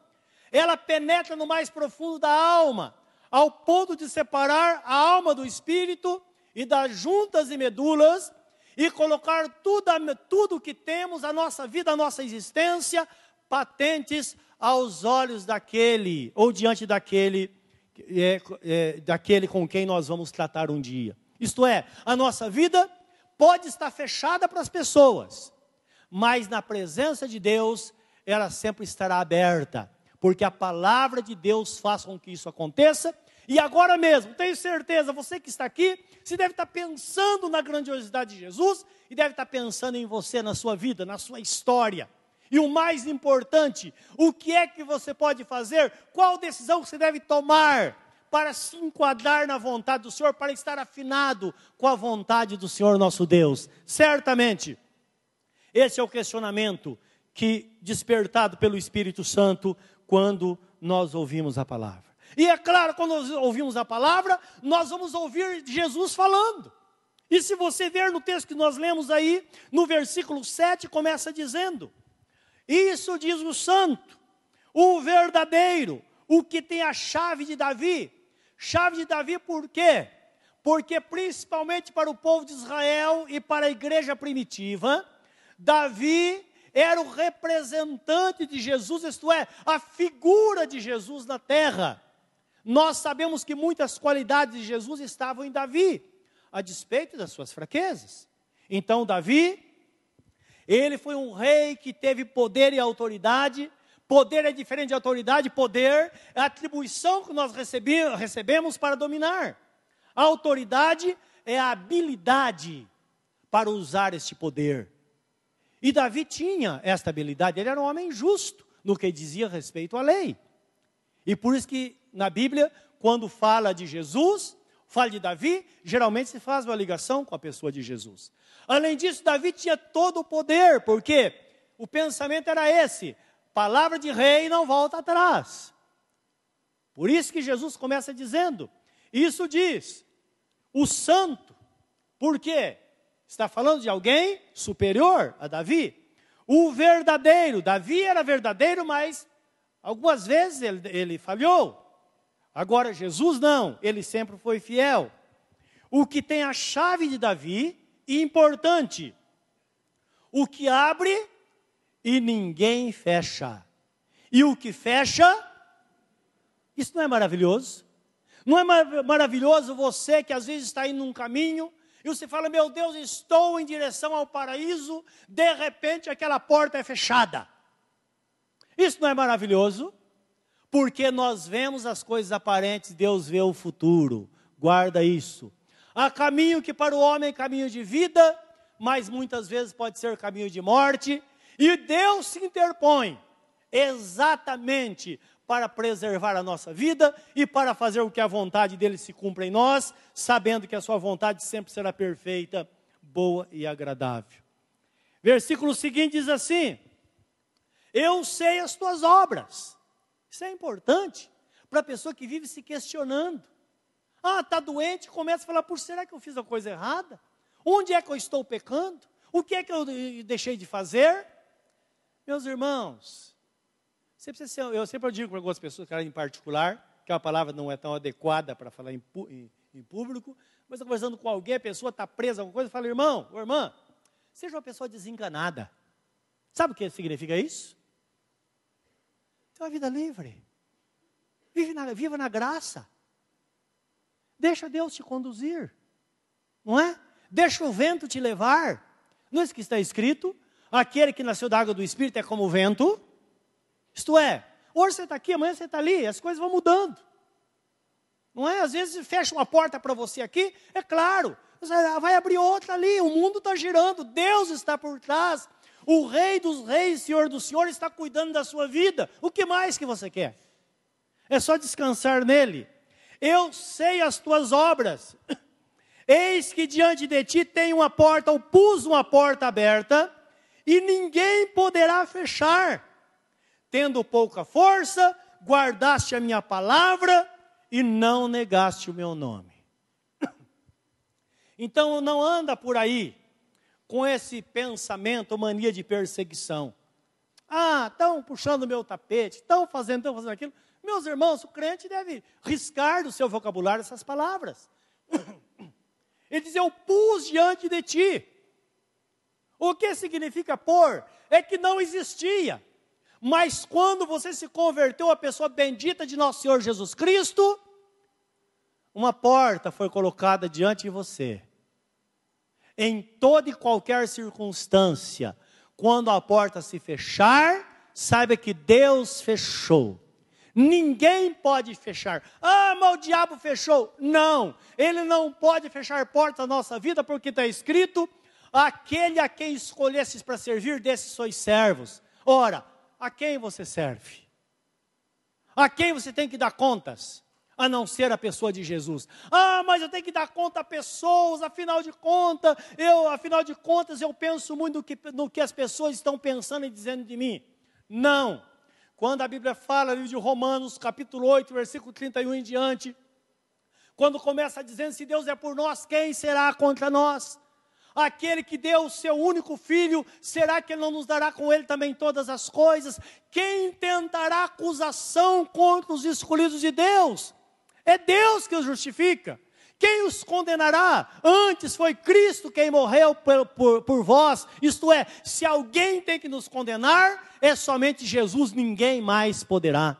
Ela penetra no mais profundo da alma, ao ponto de separar a alma do espírito e das juntas e medulas e colocar tudo, tudo que temos, a nossa vida, a nossa existência, patentes aos olhos daquele, ou diante daquele, é, é, daquele com quem nós vamos tratar um dia. Isto é, a nossa vida pode estar fechada para as pessoas, mas na presença de Deus, ela sempre estará aberta, porque a palavra de Deus faz com que isso aconteça. E agora mesmo, tenho certeza, você que está aqui, se deve estar pensando na grandiosidade de Jesus e deve estar pensando em você, na sua vida, na sua história. E o mais importante, o que é que você pode fazer? Qual decisão você deve tomar para se enquadrar na vontade do Senhor, para estar afinado com a vontade do Senhor nosso Deus? Certamente, esse é o questionamento que despertado pelo Espírito Santo quando nós ouvimos a palavra. E é claro, quando nós ouvimos a palavra, nós vamos ouvir Jesus falando. E se você ver no texto que nós lemos aí, no versículo 7, começa dizendo: Isso diz o santo, o verdadeiro, o que tem a chave de Davi. Chave de Davi por quê? Porque principalmente para o povo de Israel e para a igreja primitiva, Davi era o representante de Jesus, isto é, a figura de Jesus na terra. Nós sabemos que muitas qualidades de Jesus estavam em Davi, a despeito das suas fraquezas. Então, Davi, ele foi um rei que teve poder e autoridade. Poder é diferente de autoridade, poder é a atribuição que nós recebemos para dominar. A autoridade é a habilidade para usar este poder. E Davi tinha esta habilidade, ele era um homem justo no que dizia respeito à lei. E por isso que na Bíblia, quando fala de Jesus, fala de Davi, geralmente se faz uma ligação com a pessoa de Jesus. Além disso, Davi tinha todo o poder, porque o pensamento era esse: palavra de rei não volta atrás. Por isso que Jesus começa dizendo: Isso diz o santo. Por quê? Está falando de alguém superior a Davi. O verdadeiro, Davi era verdadeiro, mas algumas vezes ele, ele falhou. Agora, Jesus não, ele sempre foi fiel. O que tem a chave de Davi, importante, o que abre e ninguém fecha. E o que fecha, isso não é maravilhoso? Não é maravilhoso você que às vezes está indo num caminho e você fala, meu Deus, estou em direção ao paraíso, de repente aquela porta é fechada. Isso não é maravilhoso? Porque nós vemos as coisas aparentes, Deus vê o futuro. Guarda isso. Há caminho que para o homem é caminho de vida, mas muitas vezes pode ser caminho de morte, e Deus se interpõe exatamente para preservar a nossa vida e para fazer o que a vontade dele se cumpra em nós, sabendo que a sua vontade sempre será perfeita, boa e agradável. Versículo seguinte diz assim: Eu sei as tuas obras. Isso é importante para a pessoa que vive se questionando. Ah, está doente, começa a falar: por será que eu fiz a coisa errada? Onde é que eu estou pecando? O que é que eu deixei de fazer? Meus irmãos, você precisa ser, eu sempre digo para algumas pessoas, cara em particular, que a palavra não é tão adequada para falar em, em, em público, mas estou conversando com alguém, a pessoa está presa a alguma coisa, eu falo, irmão, ou irmã, seja uma pessoa desenganada. Sabe o que significa isso? Tem uma vida livre. Vive na, viva na graça. Deixa Deus te conduzir. Não é? Deixa o vento te levar. Não é isso que está escrito? Aquele que nasceu da água do Espírito é como o vento isto é, hoje você está aqui, amanhã você está ali, as coisas vão mudando. Não é? Às vezes fecha uma porta para você aqui, é claro, vai abrir outra ali, o mundo está girando, Deus está por trás, o Rei dos Reis, Senhor do Senhor está cuidando da sua vida. O que mais que você quer? É só descansar nele. Eu sei as tuas obras. Eis que diante de ti tem uma porta, ou pus uma porta aberta, e ninguém poderá fechar tendo pouca força, guardaste a minha palavra e não negaste o meu nome. Então não anda por aí com esse pensamento, mania de perseguição. Ah, estão puxando meu tapete, estão fazendo, estão fazendo aquilo. Meus irmãos, o crente deve riscar do seu vocabulário essas palavras. Ele diz: Eu pus diante de ti. O que significa pôr? É que não existia. Mas quando você se converteu à pessoa bendita de nosso Senhor Jesus Cristo, uma porta foi colocada diante de você. Em toda e qualquer circunstância, quando a porta se fechar, saiba que Deus fechou. Ninguém pode fechar. Ah, mas o diabo fechou. Não, ele não pode fechar porta na nossa vida, porque está escrito: aquele a quem escolhesses para servir, desses sois servos. Ora, a quem você serve? A quem você tem que dar contas? A não ser a pessoa de Jesus. Ah, mas eu tenho que dar conta a pessoas, afinal de contas, eu, afinal de contas, eu penso muito no que, no que as pessoas estão pensando e dizendo de mim. Não. Quando a Bíblia fala ali de Romanos, capítulo 8, versículo 31 em diante, quando começa dizendo: se Deus é por nós, quem será contra nós? Aquele que deu o seu único filho, será que ele não nos dará com ele também todas as coisas? Quem tentará acusação contra os escolhidos de Deus? É Deus que os justifica. Quem os condenará? Antes foi Cristo quem morreu por, por, por, vós. Isto é, se alguém tem que nos condenar, é somente Jesus, ninguém mais poderá.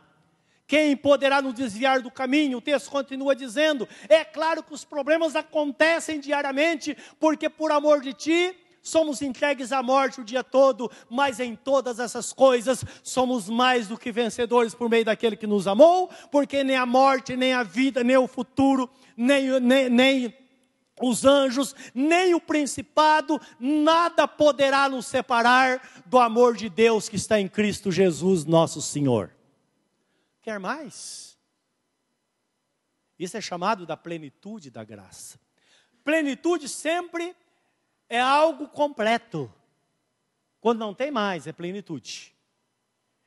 Quem poderá nos desviar do caminho? O texto continua dizendo: é claro que os problemas acontecem diariamente, porque por amor de ti somos entregues à morte o dia todo, mas em todas essas coisas somos mais do que vencedores por meio daquele que nos amou, porque nem a morte, nem a vida, nem o futuro, nem, nem, nem os anjos, nem o principado, nada poderá nos separar do amor de Deus que está em Cristo Jesus, nosso Senhor. Quer mais? Isso é chamado da plenitude da graça. Plenitude sempre é algo completo. Quando não tem mais, é plenitude.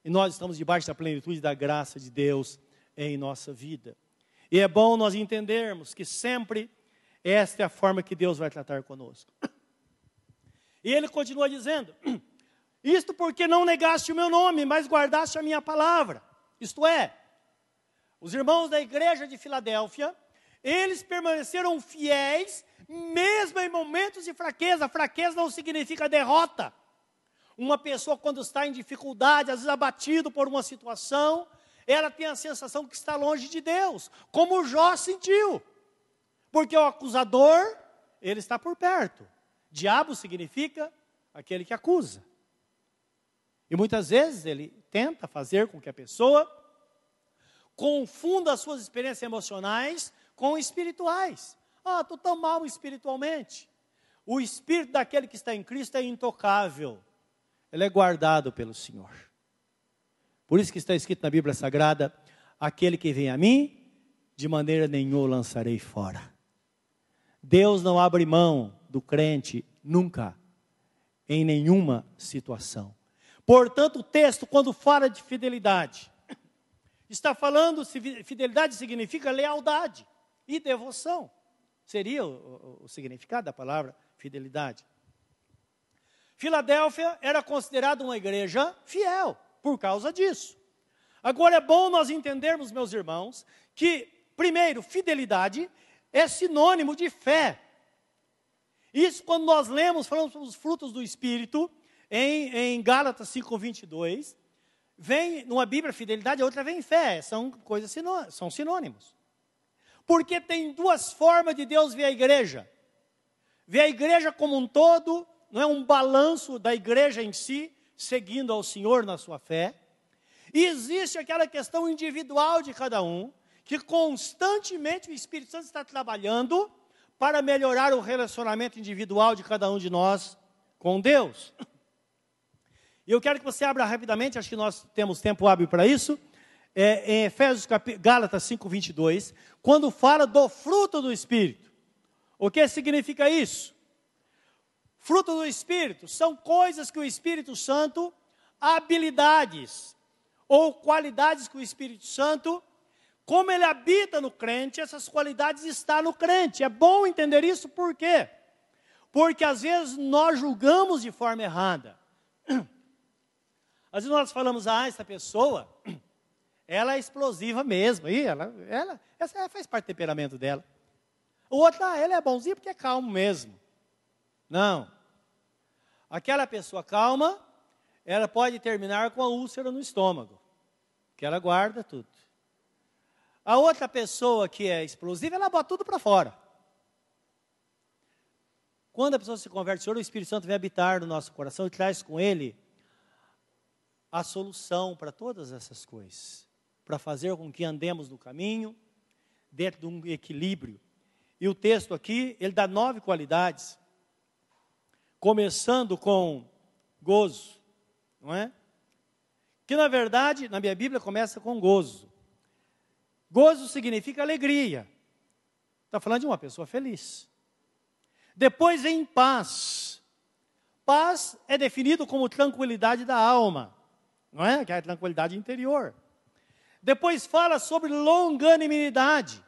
E nós estamos debaixo da plenitude da graça de Deus em nossa vida. E é bom nós entendermos que sempre esta é a forma que Deus vai tratar conosco. E ele continua dizendo: Isto porque não negaste o meu nome, mas guardaste a minha palavra. Isto é, os irmãos da igreja de Filadélfia, eles permaneceram fiéis, mesmo em momentos de fraqueza. Fraqueza não significa derrota. Uma pessoa, quando está em dificuldade, às vezes abatido por uma situação, ela tem a sensação que está longe de Deus, como Jó sentiu. Porque o acusador, ele está por perto. Diabo significa aquele que acusa. E muitas vezes ele tenta fazer com que a pessoa confunda as suas experiências emocionais com espirituais. Ah, estou tão mal espiritualmente. O espírito daquele que está em Cristo é intocável. Ele é guardado pelo Senhor. Por isso que está escrito na Bíblia Sagrada: aquele que vem a mim, de maneira nenhuma lançarei fora. Deus não abre mão do crente nunca, em nenhuma situação. Portanto, o texto, quando fala de fidelidade, está falando, fidelidade significa lealdade e devoção. Seria o, o, o significado da palavra fidelidade. Filadélfia era considerada uma igreja fiel por causa disso. Agora é bom nós entendermos, meus irmãos, que, primeiro, fidelidade é sinônimo de fé. Isso quando nós lemos, falamos sobre os frutos do Espírito, em, em Gálatas 5,22, vem numa Bíblia fidelidade, a outra vem fé, são coisas sinônimos, são sinônimos. Porque tem duas formas de Deus ver a igreja. Ver a igreja como um todo, não é um balanço da igreja em si, seguindo ao Senhor na sua fé. E existe aquela questão individual de cada um, que constantemente o Espírito Santo está trabalhando para melhorar o relacionamento individual de cada um de nós com Deus. E eu quero que você abra rapidamente, acho que nós temos tempo hábil para isso, é, em Efésios, Gálatas 5, 22, quando fala do fruto do Espírito. O que significa isso? Fruto do Espírito são coisas que o Espírito Santo, habilidades ou qualidades que o Espírito Santo como ele habita no crente, essas qualidades estão no crente. É bom entender isso por quê? Porque às vezes nós julgamos de forma errada. Às vezes nós falamos, ah, essa pessoa, ela é explosiva mesmo. E ela, ela, essa faz parte do temperamento dela. O outro, ah, ele é bonzinho porque é calmo mesmo. Não. Aquela pessoa calma, ela pode terminar com a úlcera no estômago. Que ela guarda tudo. A outra pessoa que é explosiva, ela bota tudo para fora. Quando a pessoa se converte, Senhor, o Espírito Santo vem habitar no nosso coração e traz com ele a solução para todas essas coisas, para fazer com que andemos no caminho, dentro de um equilíbrio. E o texto aqui, ele dá nove qualidades, começando com gozo, não é? Que na verdade, na minha Bíblia, começa com gozo. Gozo significa alegria. Está falando de uma pessoa feliz. Depois vem paz. Paz é definido como tranquilidade da alma, não é? Que é a tranquilidade interior. Depois fala sobre longanimidade.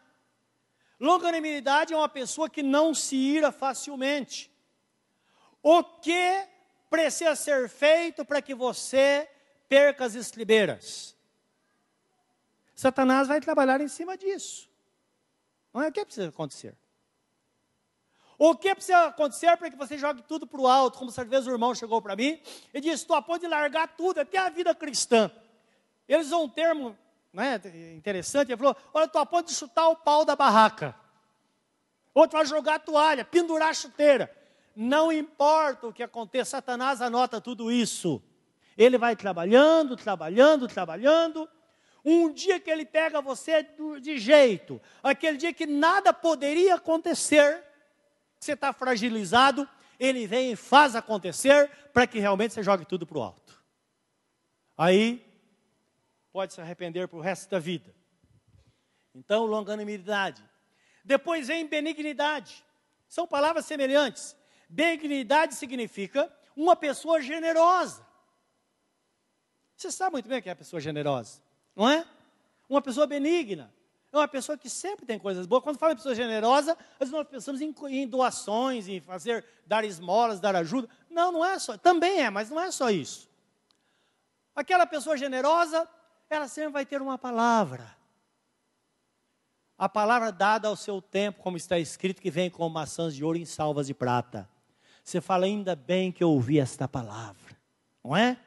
Longanimidade é uma pessoa que não se ira facilmente. O que precisa ser feito para que você perca as estribeiras? Satanás vai trabalhar em cima disso. Não é o que precisa acontecer. O que precisa acontecer para que você jogue tudo para o alto, como certa vez o irmão chegou para mim e disse: estou a ponto de largar tudo, até a vida cristã. Eles usam um termo né, interessante, ele falou: olha, a ponto de chutar o pau da barraca. Outro vai jogar a toalha, pendurar a chuteira. Não importa o que aconteça, Satanás anota tudo isso. Ele vai trabalhando, trabalhando, trabalhando, um dia que ele pega você de jeito, aquele dia que nada poderia acontecer, você está fragilizado, ele vem e faz acontecer para que realmente você jogue tudo para o alto. Aí, pode se arrepender para o resto da vida. Então, longanimidade. Depois vem benignidade. São palavras semelhantes. Benignidade significa uma pessoa generosa. Você sabe muito bem o que é a pessoa generosa, não é? Uma pessoa benigna. É uma pessoa que sempre tem coisas boas. Quando fala em pessoa generosa, nós pensamos em, em, doações, em fazer, dar esmolas, dar ajuda. Não, não é só. Também é, mas não é só isso. Aquela pessoa generosa, ela sempre vai ter uma palavra. A palavra dada ao seu tempo, como está escrito, que vem com maçãs de ouro em salvas de prata. Você fala, ainda bem que eu ouvi esta palavra, não é?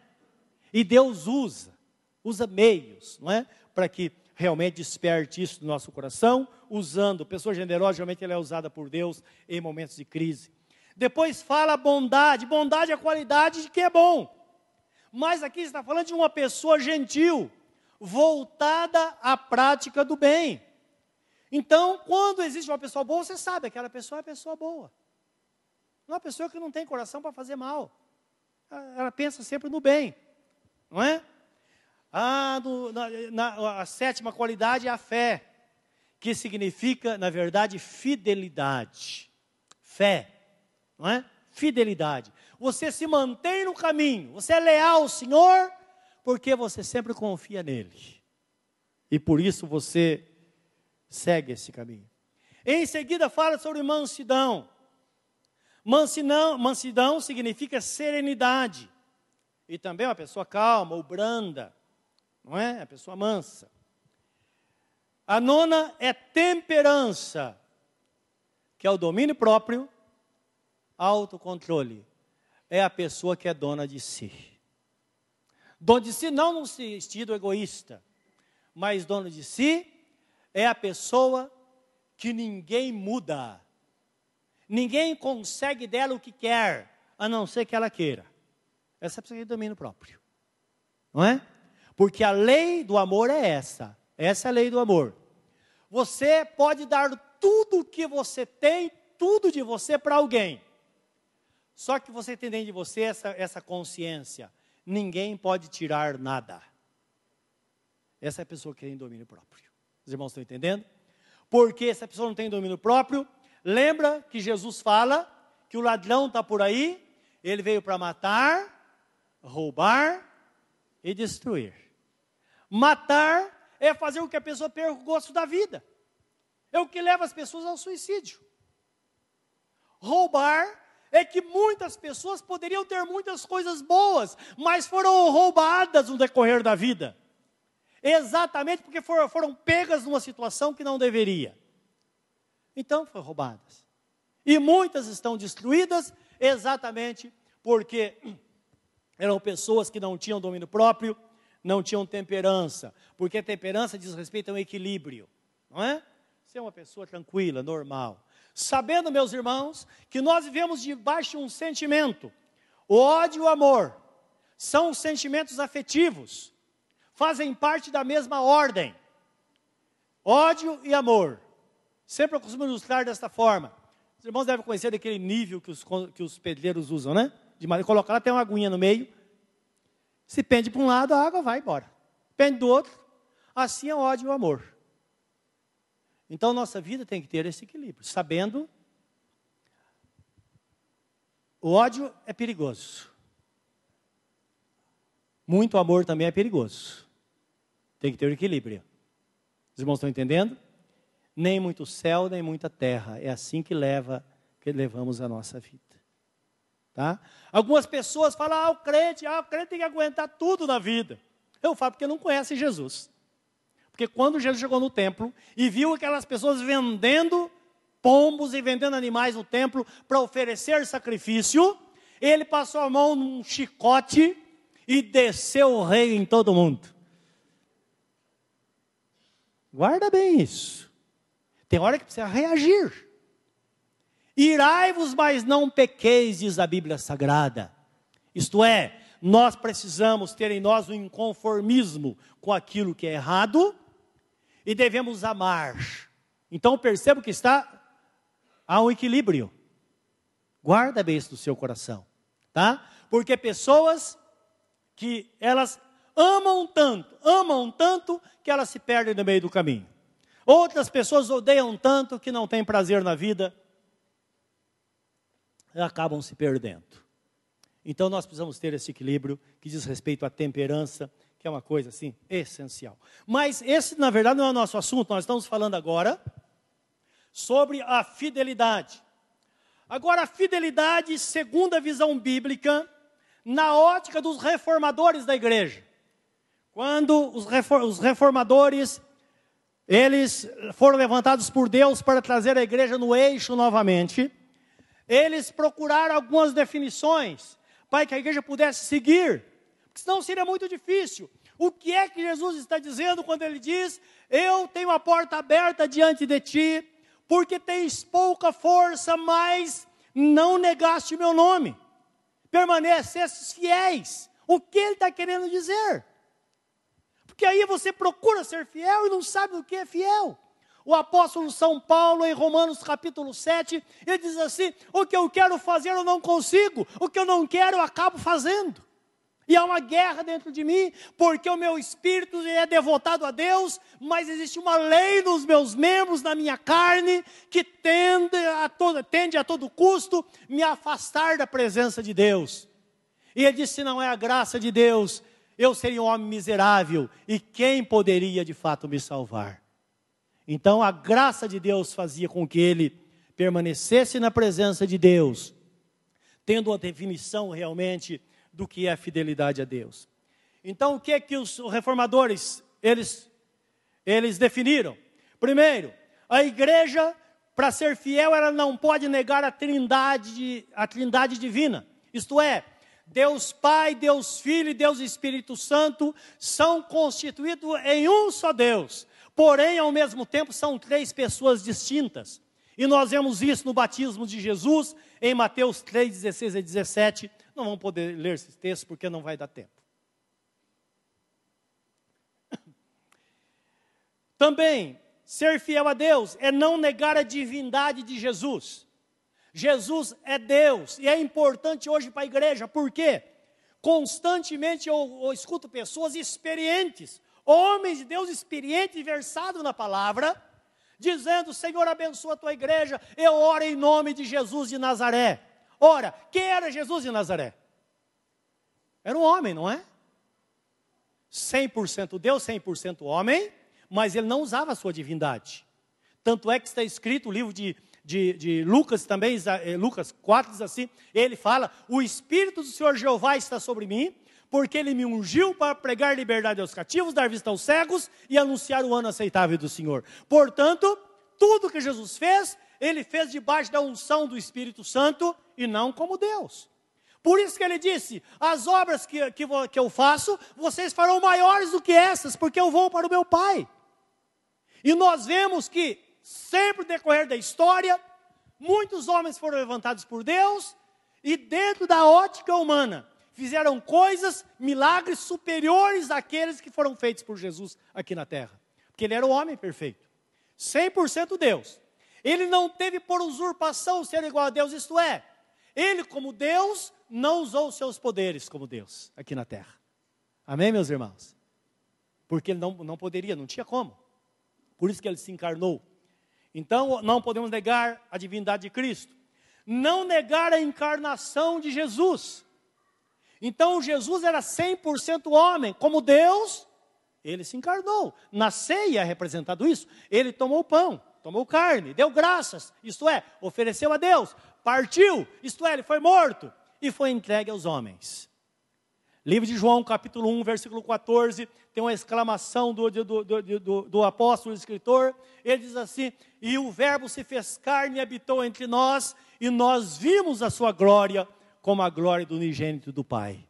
E Deus usa, usa meios, não é? Para que realmente desperte isso no nosso coração, usando, pessoa generosa, geralmente ela é usada por Deus em momentos de crise. Depois fala bondade, bondade é a qualidade de que é bom. Mas aqui está falando de uma pessoa gentil, voltada à prática do bem. Então, quando existe uma pessoa boa, você sabe, aquela pessoa é uma pessoa boa. Não é uma pessoa que não tem coração para fazer mal. Ela pensa sempre no bem, não é? Ah, no, na, na, a sétima qualidade é a fé, que significa, na verdade, fidelidade. Fé, não é? Fidelidade. Você se mantém no caminho, você é leal ao Senhor, porque você sempre confia nele. E por isso você segue esse caminho. Em seguida, fala sobre mansidão. Mansidão, mansidão significa serenidade. E também uma pessoa calma ou branda não é? A pessoa mansa. A nona é temperança, que é o domínio próprio, autocontrole. É a pessoa que é dona de si. Dono de si não no sentido egoísta, mas dono de si é a pessoa que ninguém muda. Ninguém consegue dela o que quer, a não ser que ela queira. Essa é pessoa de domínio próprio. Não é? Porque a lei do amor é essa. Essa é a lei do amor. Você pode dar tudo o que você tem, tudo de você para alguém. Só que você tem dentro de você essa, essa consciência. Ninguém pode tirar nada. Essa é a pessoa que tem domínio próprio. Os irmãos estão entendendo? Porque essa pessoa não tem domínio próprio, lembra que Jesus fala que o ladrão está por aí, ele veio para matar, roubar e destruir. Matar é fazer com que a pessoa perca o gosto da vida. É o que leva as pessoas ao suicídio. Roubar é que muitas pessoas poderiam ter muitas coisas boas, mas foram roubadas no decorrer da vida. Exatamente porque foram, foram pegas numa situação que não deveria. Então, foram roubadas. E muitas estão destruídas exatamente porque eram pessoas que não tinham domínio próprio, não tinham temperança, porque temperança diz respeito a um equilíbrio, não é? Ser uma pessoa tranquila, normal. Sabendo, meus irmãos, que nós vivemos debaixo de um sentimento, o ódio e o amor são sentimentos afetivos, fazem parte da mesma ordem. Ódio e amor. Sempre eu costumo ilustrar desta forma. Os irmãos devem conhecer daquele nível que os, que os pedreiros usam, né? De colocar tem uma aguinha no meio, se pende para um lado, a água vai embora. Pende do outro, assim é o ódio e o amor. Então nossa vida tem que ter esse equilíbrio, sabendo o ódio é perigoso. Muito amor também é perigoso. Tem que ter equilíbrio. Os irmãos estão entendendo? Nem muito céu, nem muita terra. É assim que leva, que levamos a nossa vida. Tá? Algumas pessoas falam, ah, o crente, ah, o crente tem que aguentar tudo na vida. Eu falo porque não conhecem Jesus. Porque quando Jesus chegou no templo e viu aquelas pessoas vendendo pombos e vendendo animais no templo para oferecer sacrifício, ele passou a mão num chicote e desceu o rei em todo mundo. Guarda bem isso. Tem hora que precisa reagir. Irai-vos, mas não pequeis, diz a Bíblia Sagrada. Isto é, nós precisamos ter em nós um inconformismo com aquilo que é errado e devemos amar. Então percebo que está há um equilíbrio. Guarda bem isso do seu coração, tá? Porque pessoas que elas amam tanto, amam tanto que elas se perdem no meio do caminho. Outras pessoas odeiam tanto que não têm prazer na vida e acabam se perdendo. Então nós precisamos ter esse equilíbrio que diz respeito à temperança, que é uma coisa assim essencial. Mas esse, na verdade, não é o nosso assunto, nós estamos falando agora sobre a fidelidade. Agora, a fidelidade, segundo a visão bíblica, na ótica dos reformadores da igreja. Quando os reformadores, eles foram levantados por Deus para trazer a igreja no eixo novamente, eles procuraram algumas definições para que a igreja pudesse seguir, senão seria muito difícil. O que é que Jesus está dizendo quando ele diz: Eu tenho a porta aberta diante de ti, porque tens pouca força, mas não negaste o meu nome, permanecestes fiéis. O que ele está querendo dizer? Porque aí você procura ser fiel e não sabe o que é fiel. O apóstolo São Paulo, em Romanos capítulo 7, ele diz assim: O que eu quero fazer eu não consigo, o que eu não quero eu acabo fazendo. E há uma guerra dentro de mim, porque o meu espírito é devotado a Deus, mas existe uma lei nos meus membros, na minha carne, que tende a todo, tende a todo custo me afastar da presença de Deus. E ele disse: se não é a graça de Deus, eu seria um homem miserável, e quem poderia de fato me salvar? Então a graça de Deus fazia com que ele permanecesse na presença de Deus, tendo uma definição realmente do que é a fidelidade a Deus. Então, o que é que os reformadores eles eles definiram? Primeiro, a igreja para ser fiel ela não pode negar a trindade a trindade divina. Isto é, Deus Pai, Deus Filho e Deus Espírito Santo são constituídos em um só Deus. Porém, ao mesmo tempo, são três pessoas distintas. E nós vemos isso no batismo de Jesus, em Mateus 3, 16 e 17, não vamos poder ler esses textos porque não vai dar tempo. Também, ser fiel a Deus é não negar a divindade de Jesus. Jesus é Deus e é importante hoje para a igreja, por quê? Constantemente eu, eu escuto pessoas experientes, homens de Deus experientes versados na palavra, dizendo: Senhor, abençoa a tua igreja, eu oro em nome de Jesus de Nazaré. Ora, quem era Jesus de Nazaré? Era um homem, não é? 100% Deus, 100% homem, mas ele não usava a sua divindade. Tanto é que está escrito o livro de, de, de Lucas também, eh, Lucas 4 diz assim: ele fala: O Espírito do Senhor Jeová está sobre mim, porque ele me ungiu para pregar liberdade aos cativos, dar vista aos cegos e anunciar o ano aceitável do Senhor. Portanto, tudo que Jesus fez, ele fez debaixo da unção do Espírito Santo e não como Deus. Por isso que ele disse: as obras que, que, que eu faço, vocês farão maiores do que essas, porque eu vou para o meu Pai. E nós vemos que, sempre no decorrer da história, muitos homens foram levantados por Deus, e dentro da ótica humana, fizeram coisas, milagres superiores àqueles que foram feitos por Jesus aqui na terra. Porque ele era o homem perfeito, 100% Deus. Ele não teve por usurpação ser igual a Deus, isto é, ele, como Deus, não usou os seus poderes como Deus aqui na terra. Amém, meus irmãos? Porque ele não, não poderia, não tinha como. Por isso que ele se encarnou. Então, não podemos negar a divindade de Cristo. Não negar a encarnação de Jesus. Então, Jesus era 100% homem, como Deus, ele se encarnou. Na ceia é representado isso. Ele tomou pão, tomou carne, deu graças, isto é, ofereceu a Deus, partiu, isto é, ele foi morto e foi entregue aos homens. Livro de João, capítulo 1, versículo 14, tem uma exclamação do, do, do, do, do apóstolo escritor. Ele diz assim: E o Verbo se fez carne e habitou entre nós, e nós vimos a sua glória, como a glória do unigênito do Pai.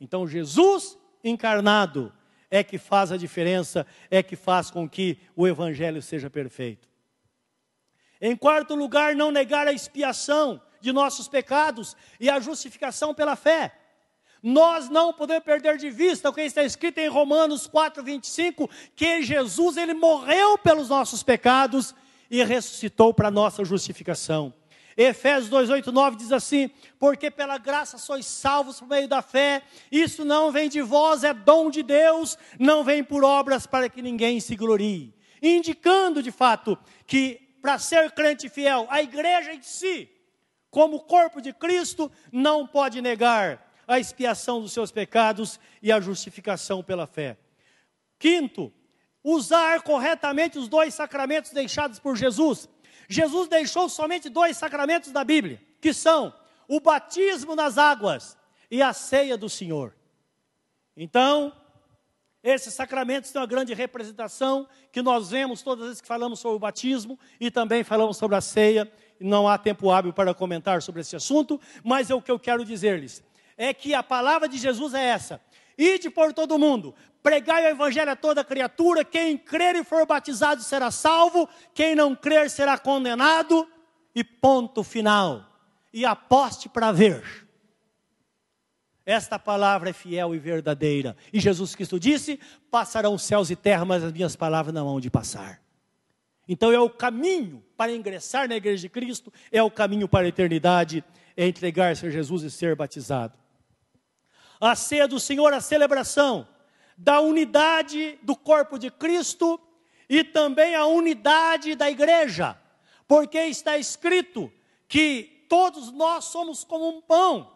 Então, Jesus encarnado é que faz a diferença, é que faz com que o evangelho seja perfeito. Em quarto lugar, não negar a expiação de nossos pecados e a justificação pela fé. Nós não podemos perder de vista o que está escrito em Romanos 4, 25, que Jesus ele morreu pelos nossos pecados e ressuscitou para nossa justificação. Efésios 2, 8, 9 diz assim: Porque pela graça sois salvos por meio da fé, isso não vem de vós, é dom de Deus, não vem por obras para que ninguém se glorie. Indicando de fato que para ser crente fiel, a igreja em si, como corpo de Cristo, não pode negar a expiação dos seus pecados e a justificação pela fé. Quinto, usar corretamente os dois sacramentos deixados por Jesus. Jesus deixou somente dois sacramentos da Bíblia, que são o batismo nas águas e a ceia do Senhor. Então, esses sacramentos têm uma grande representação que nós vemos todas as vezes que falamos sobre o batismo e também falamos sobre a ceia. Não há tempo hábil para comentar sobre esse assunto, mas é o que eu quero dizer-lhes é que a palavra de Jesus é essa: Ide por todo mundo, pregai o evangelho a toda criatura, quem crer e for batizado será salvo, quem não crer será condenado, e ponto final. E aposte para ver. Esta palavra é fiel e verdadeira. E Jesus Cristo disse: Passarão céus e terra, mas as minhas palavras não hão de passar. Então é o caminho para ingressar na igreja de Cristo, é o caminho para a eternidade, é entregar-se a Jesus e ser batizado a ceia do Senhor, a celebração da unidade do corpo de Cristo e também a unidade da igreja, porque está escrito que todos nós somos como um pão,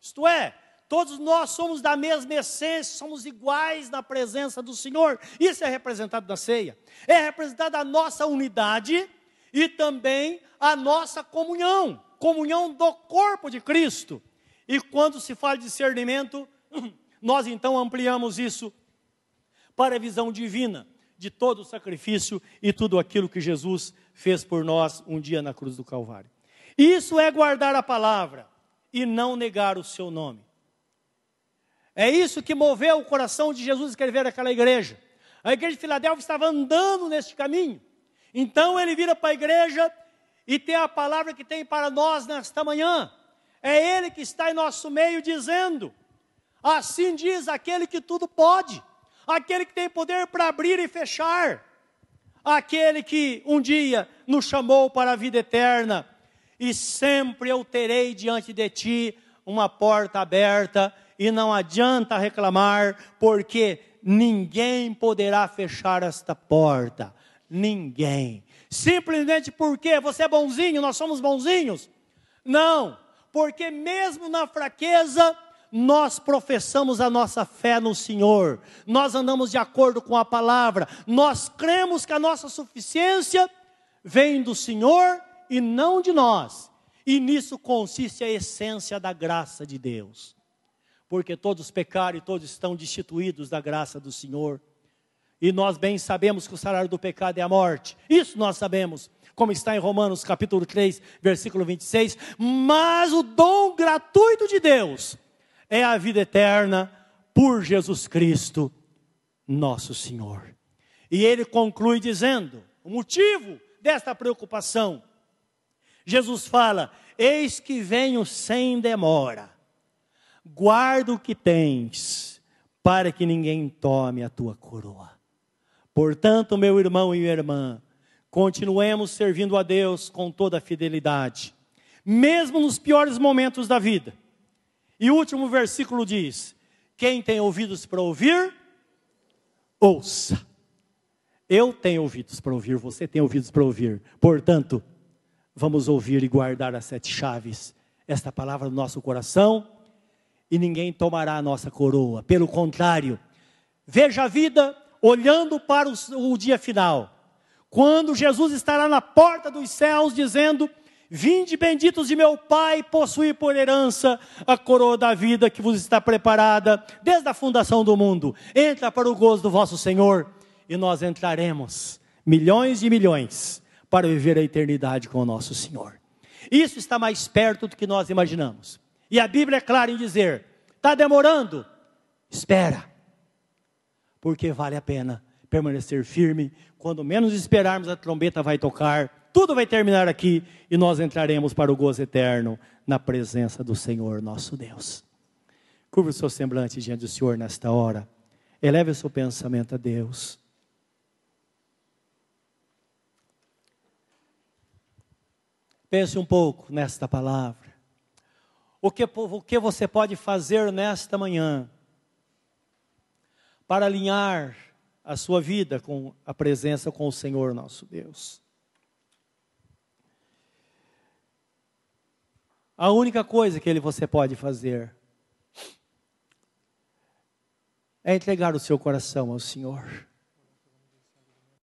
isto é, todos nós somos da mesma essência, somos iguais na presença do Senhor. Isso é representado na ceia. É representada a nossa unidade e também a nossa comunhão, comunhão do corpo de Cristo. E quando se fala de discernimento, nós então ampliamos isso para a visão divina de todo o sacrifício e tudo aquilo que Jesus fez por nós um dia na cruz do Calvário. Isso é guardar a palavra e não negar o seu nome. É isso que moveu o coração de Jesus escrever aquela igreja. A igreja de Filadélfia estava andando neste caminho. Então ele vira para a igreja e tem a palavra que tem para nós nesta manhã. É Ele que está em nosso meio dizendo: Assim diz aquele que tudo pode, aquele que tem poder para abrir e fechar, aquele que um dia nos chamou para a vida eterna, e sempre eu terei diante de ti uma porta aberta, e não adianta reclamar, porque ninguém poderá fechar esta porta. Ninguém. Simplesmente porque você é bonzinho, nós somos bonzinhos? Não porque mesmo na fraqueza, nós professamos a nossa fé no Senhor, nós andamos de acordo com a palavra, nós cremos que a nossa suficiência vem do Senhor e não de nós, e nisso consiste a essência da graça de Deus, porque todos pecaram e todos estão destituídos da graça do Senhor, e nós bem sabemos que o salário do pecado é a morte, isso nós sabemos, como está em Romanos capítulo 3, versículo 26, mas o dom gratuito de Deus é a vida eterna por Jesus Cristo, nosso Senhor. E ele conclui dizendo: o motivo desta preocupação. Jesus fala: Eis que venho sem demora, guarda o que tens, para que ninguém tome a tua coroa. Portanto, meu irmão e minha irmã, continuemos servindo a Deus com toda a fidelidade, mesmo nos piores momentos da vida. E o último versículo diz: Quem tem ouvidos para ouvir, ouça. Eu tenho ouvidos para ouvir, você tem ouvidos para ouvir. Portanto, vamos ouvir e guardar as sete chaves, esta palavra no nosso coração, e ninguém tomará a nossa coroa. Pelo contrário, veja a vida olhando para o, o dia final quando Jesus estará na porta dos céus dizendo: Vinde benditos de meu Pai, possuir por herança a coroa da vida que vos está preparada desde a fundação do mundo. Entra para o gozo do vosso Senhor e nós entraremos, milhões e milhões, para viver a eternidade com o nosso Senhor. Isso está mais perto do que nós imaginamos. E a Bíblia é clara em dizer: está demorando? Espera, porque vale a pena permanecer firme. Quando menos esperarmos, a trombeta vai tocar, tudo vai terminar aqui e nós entraremos para o gozo eterno na presença do Senhor nosso Deus. Curva o seu semblante diante do Senhor nesta hora. Eleve o seu pensamento a Deus. Pense um pouco nesta palavra. O que, você pode fazer nesta manhã para alinhar a sua vida com a presença com o Senhor nosso Deus? A única coisa que ele você pode fazer é entregar o seu coração ao Senhor.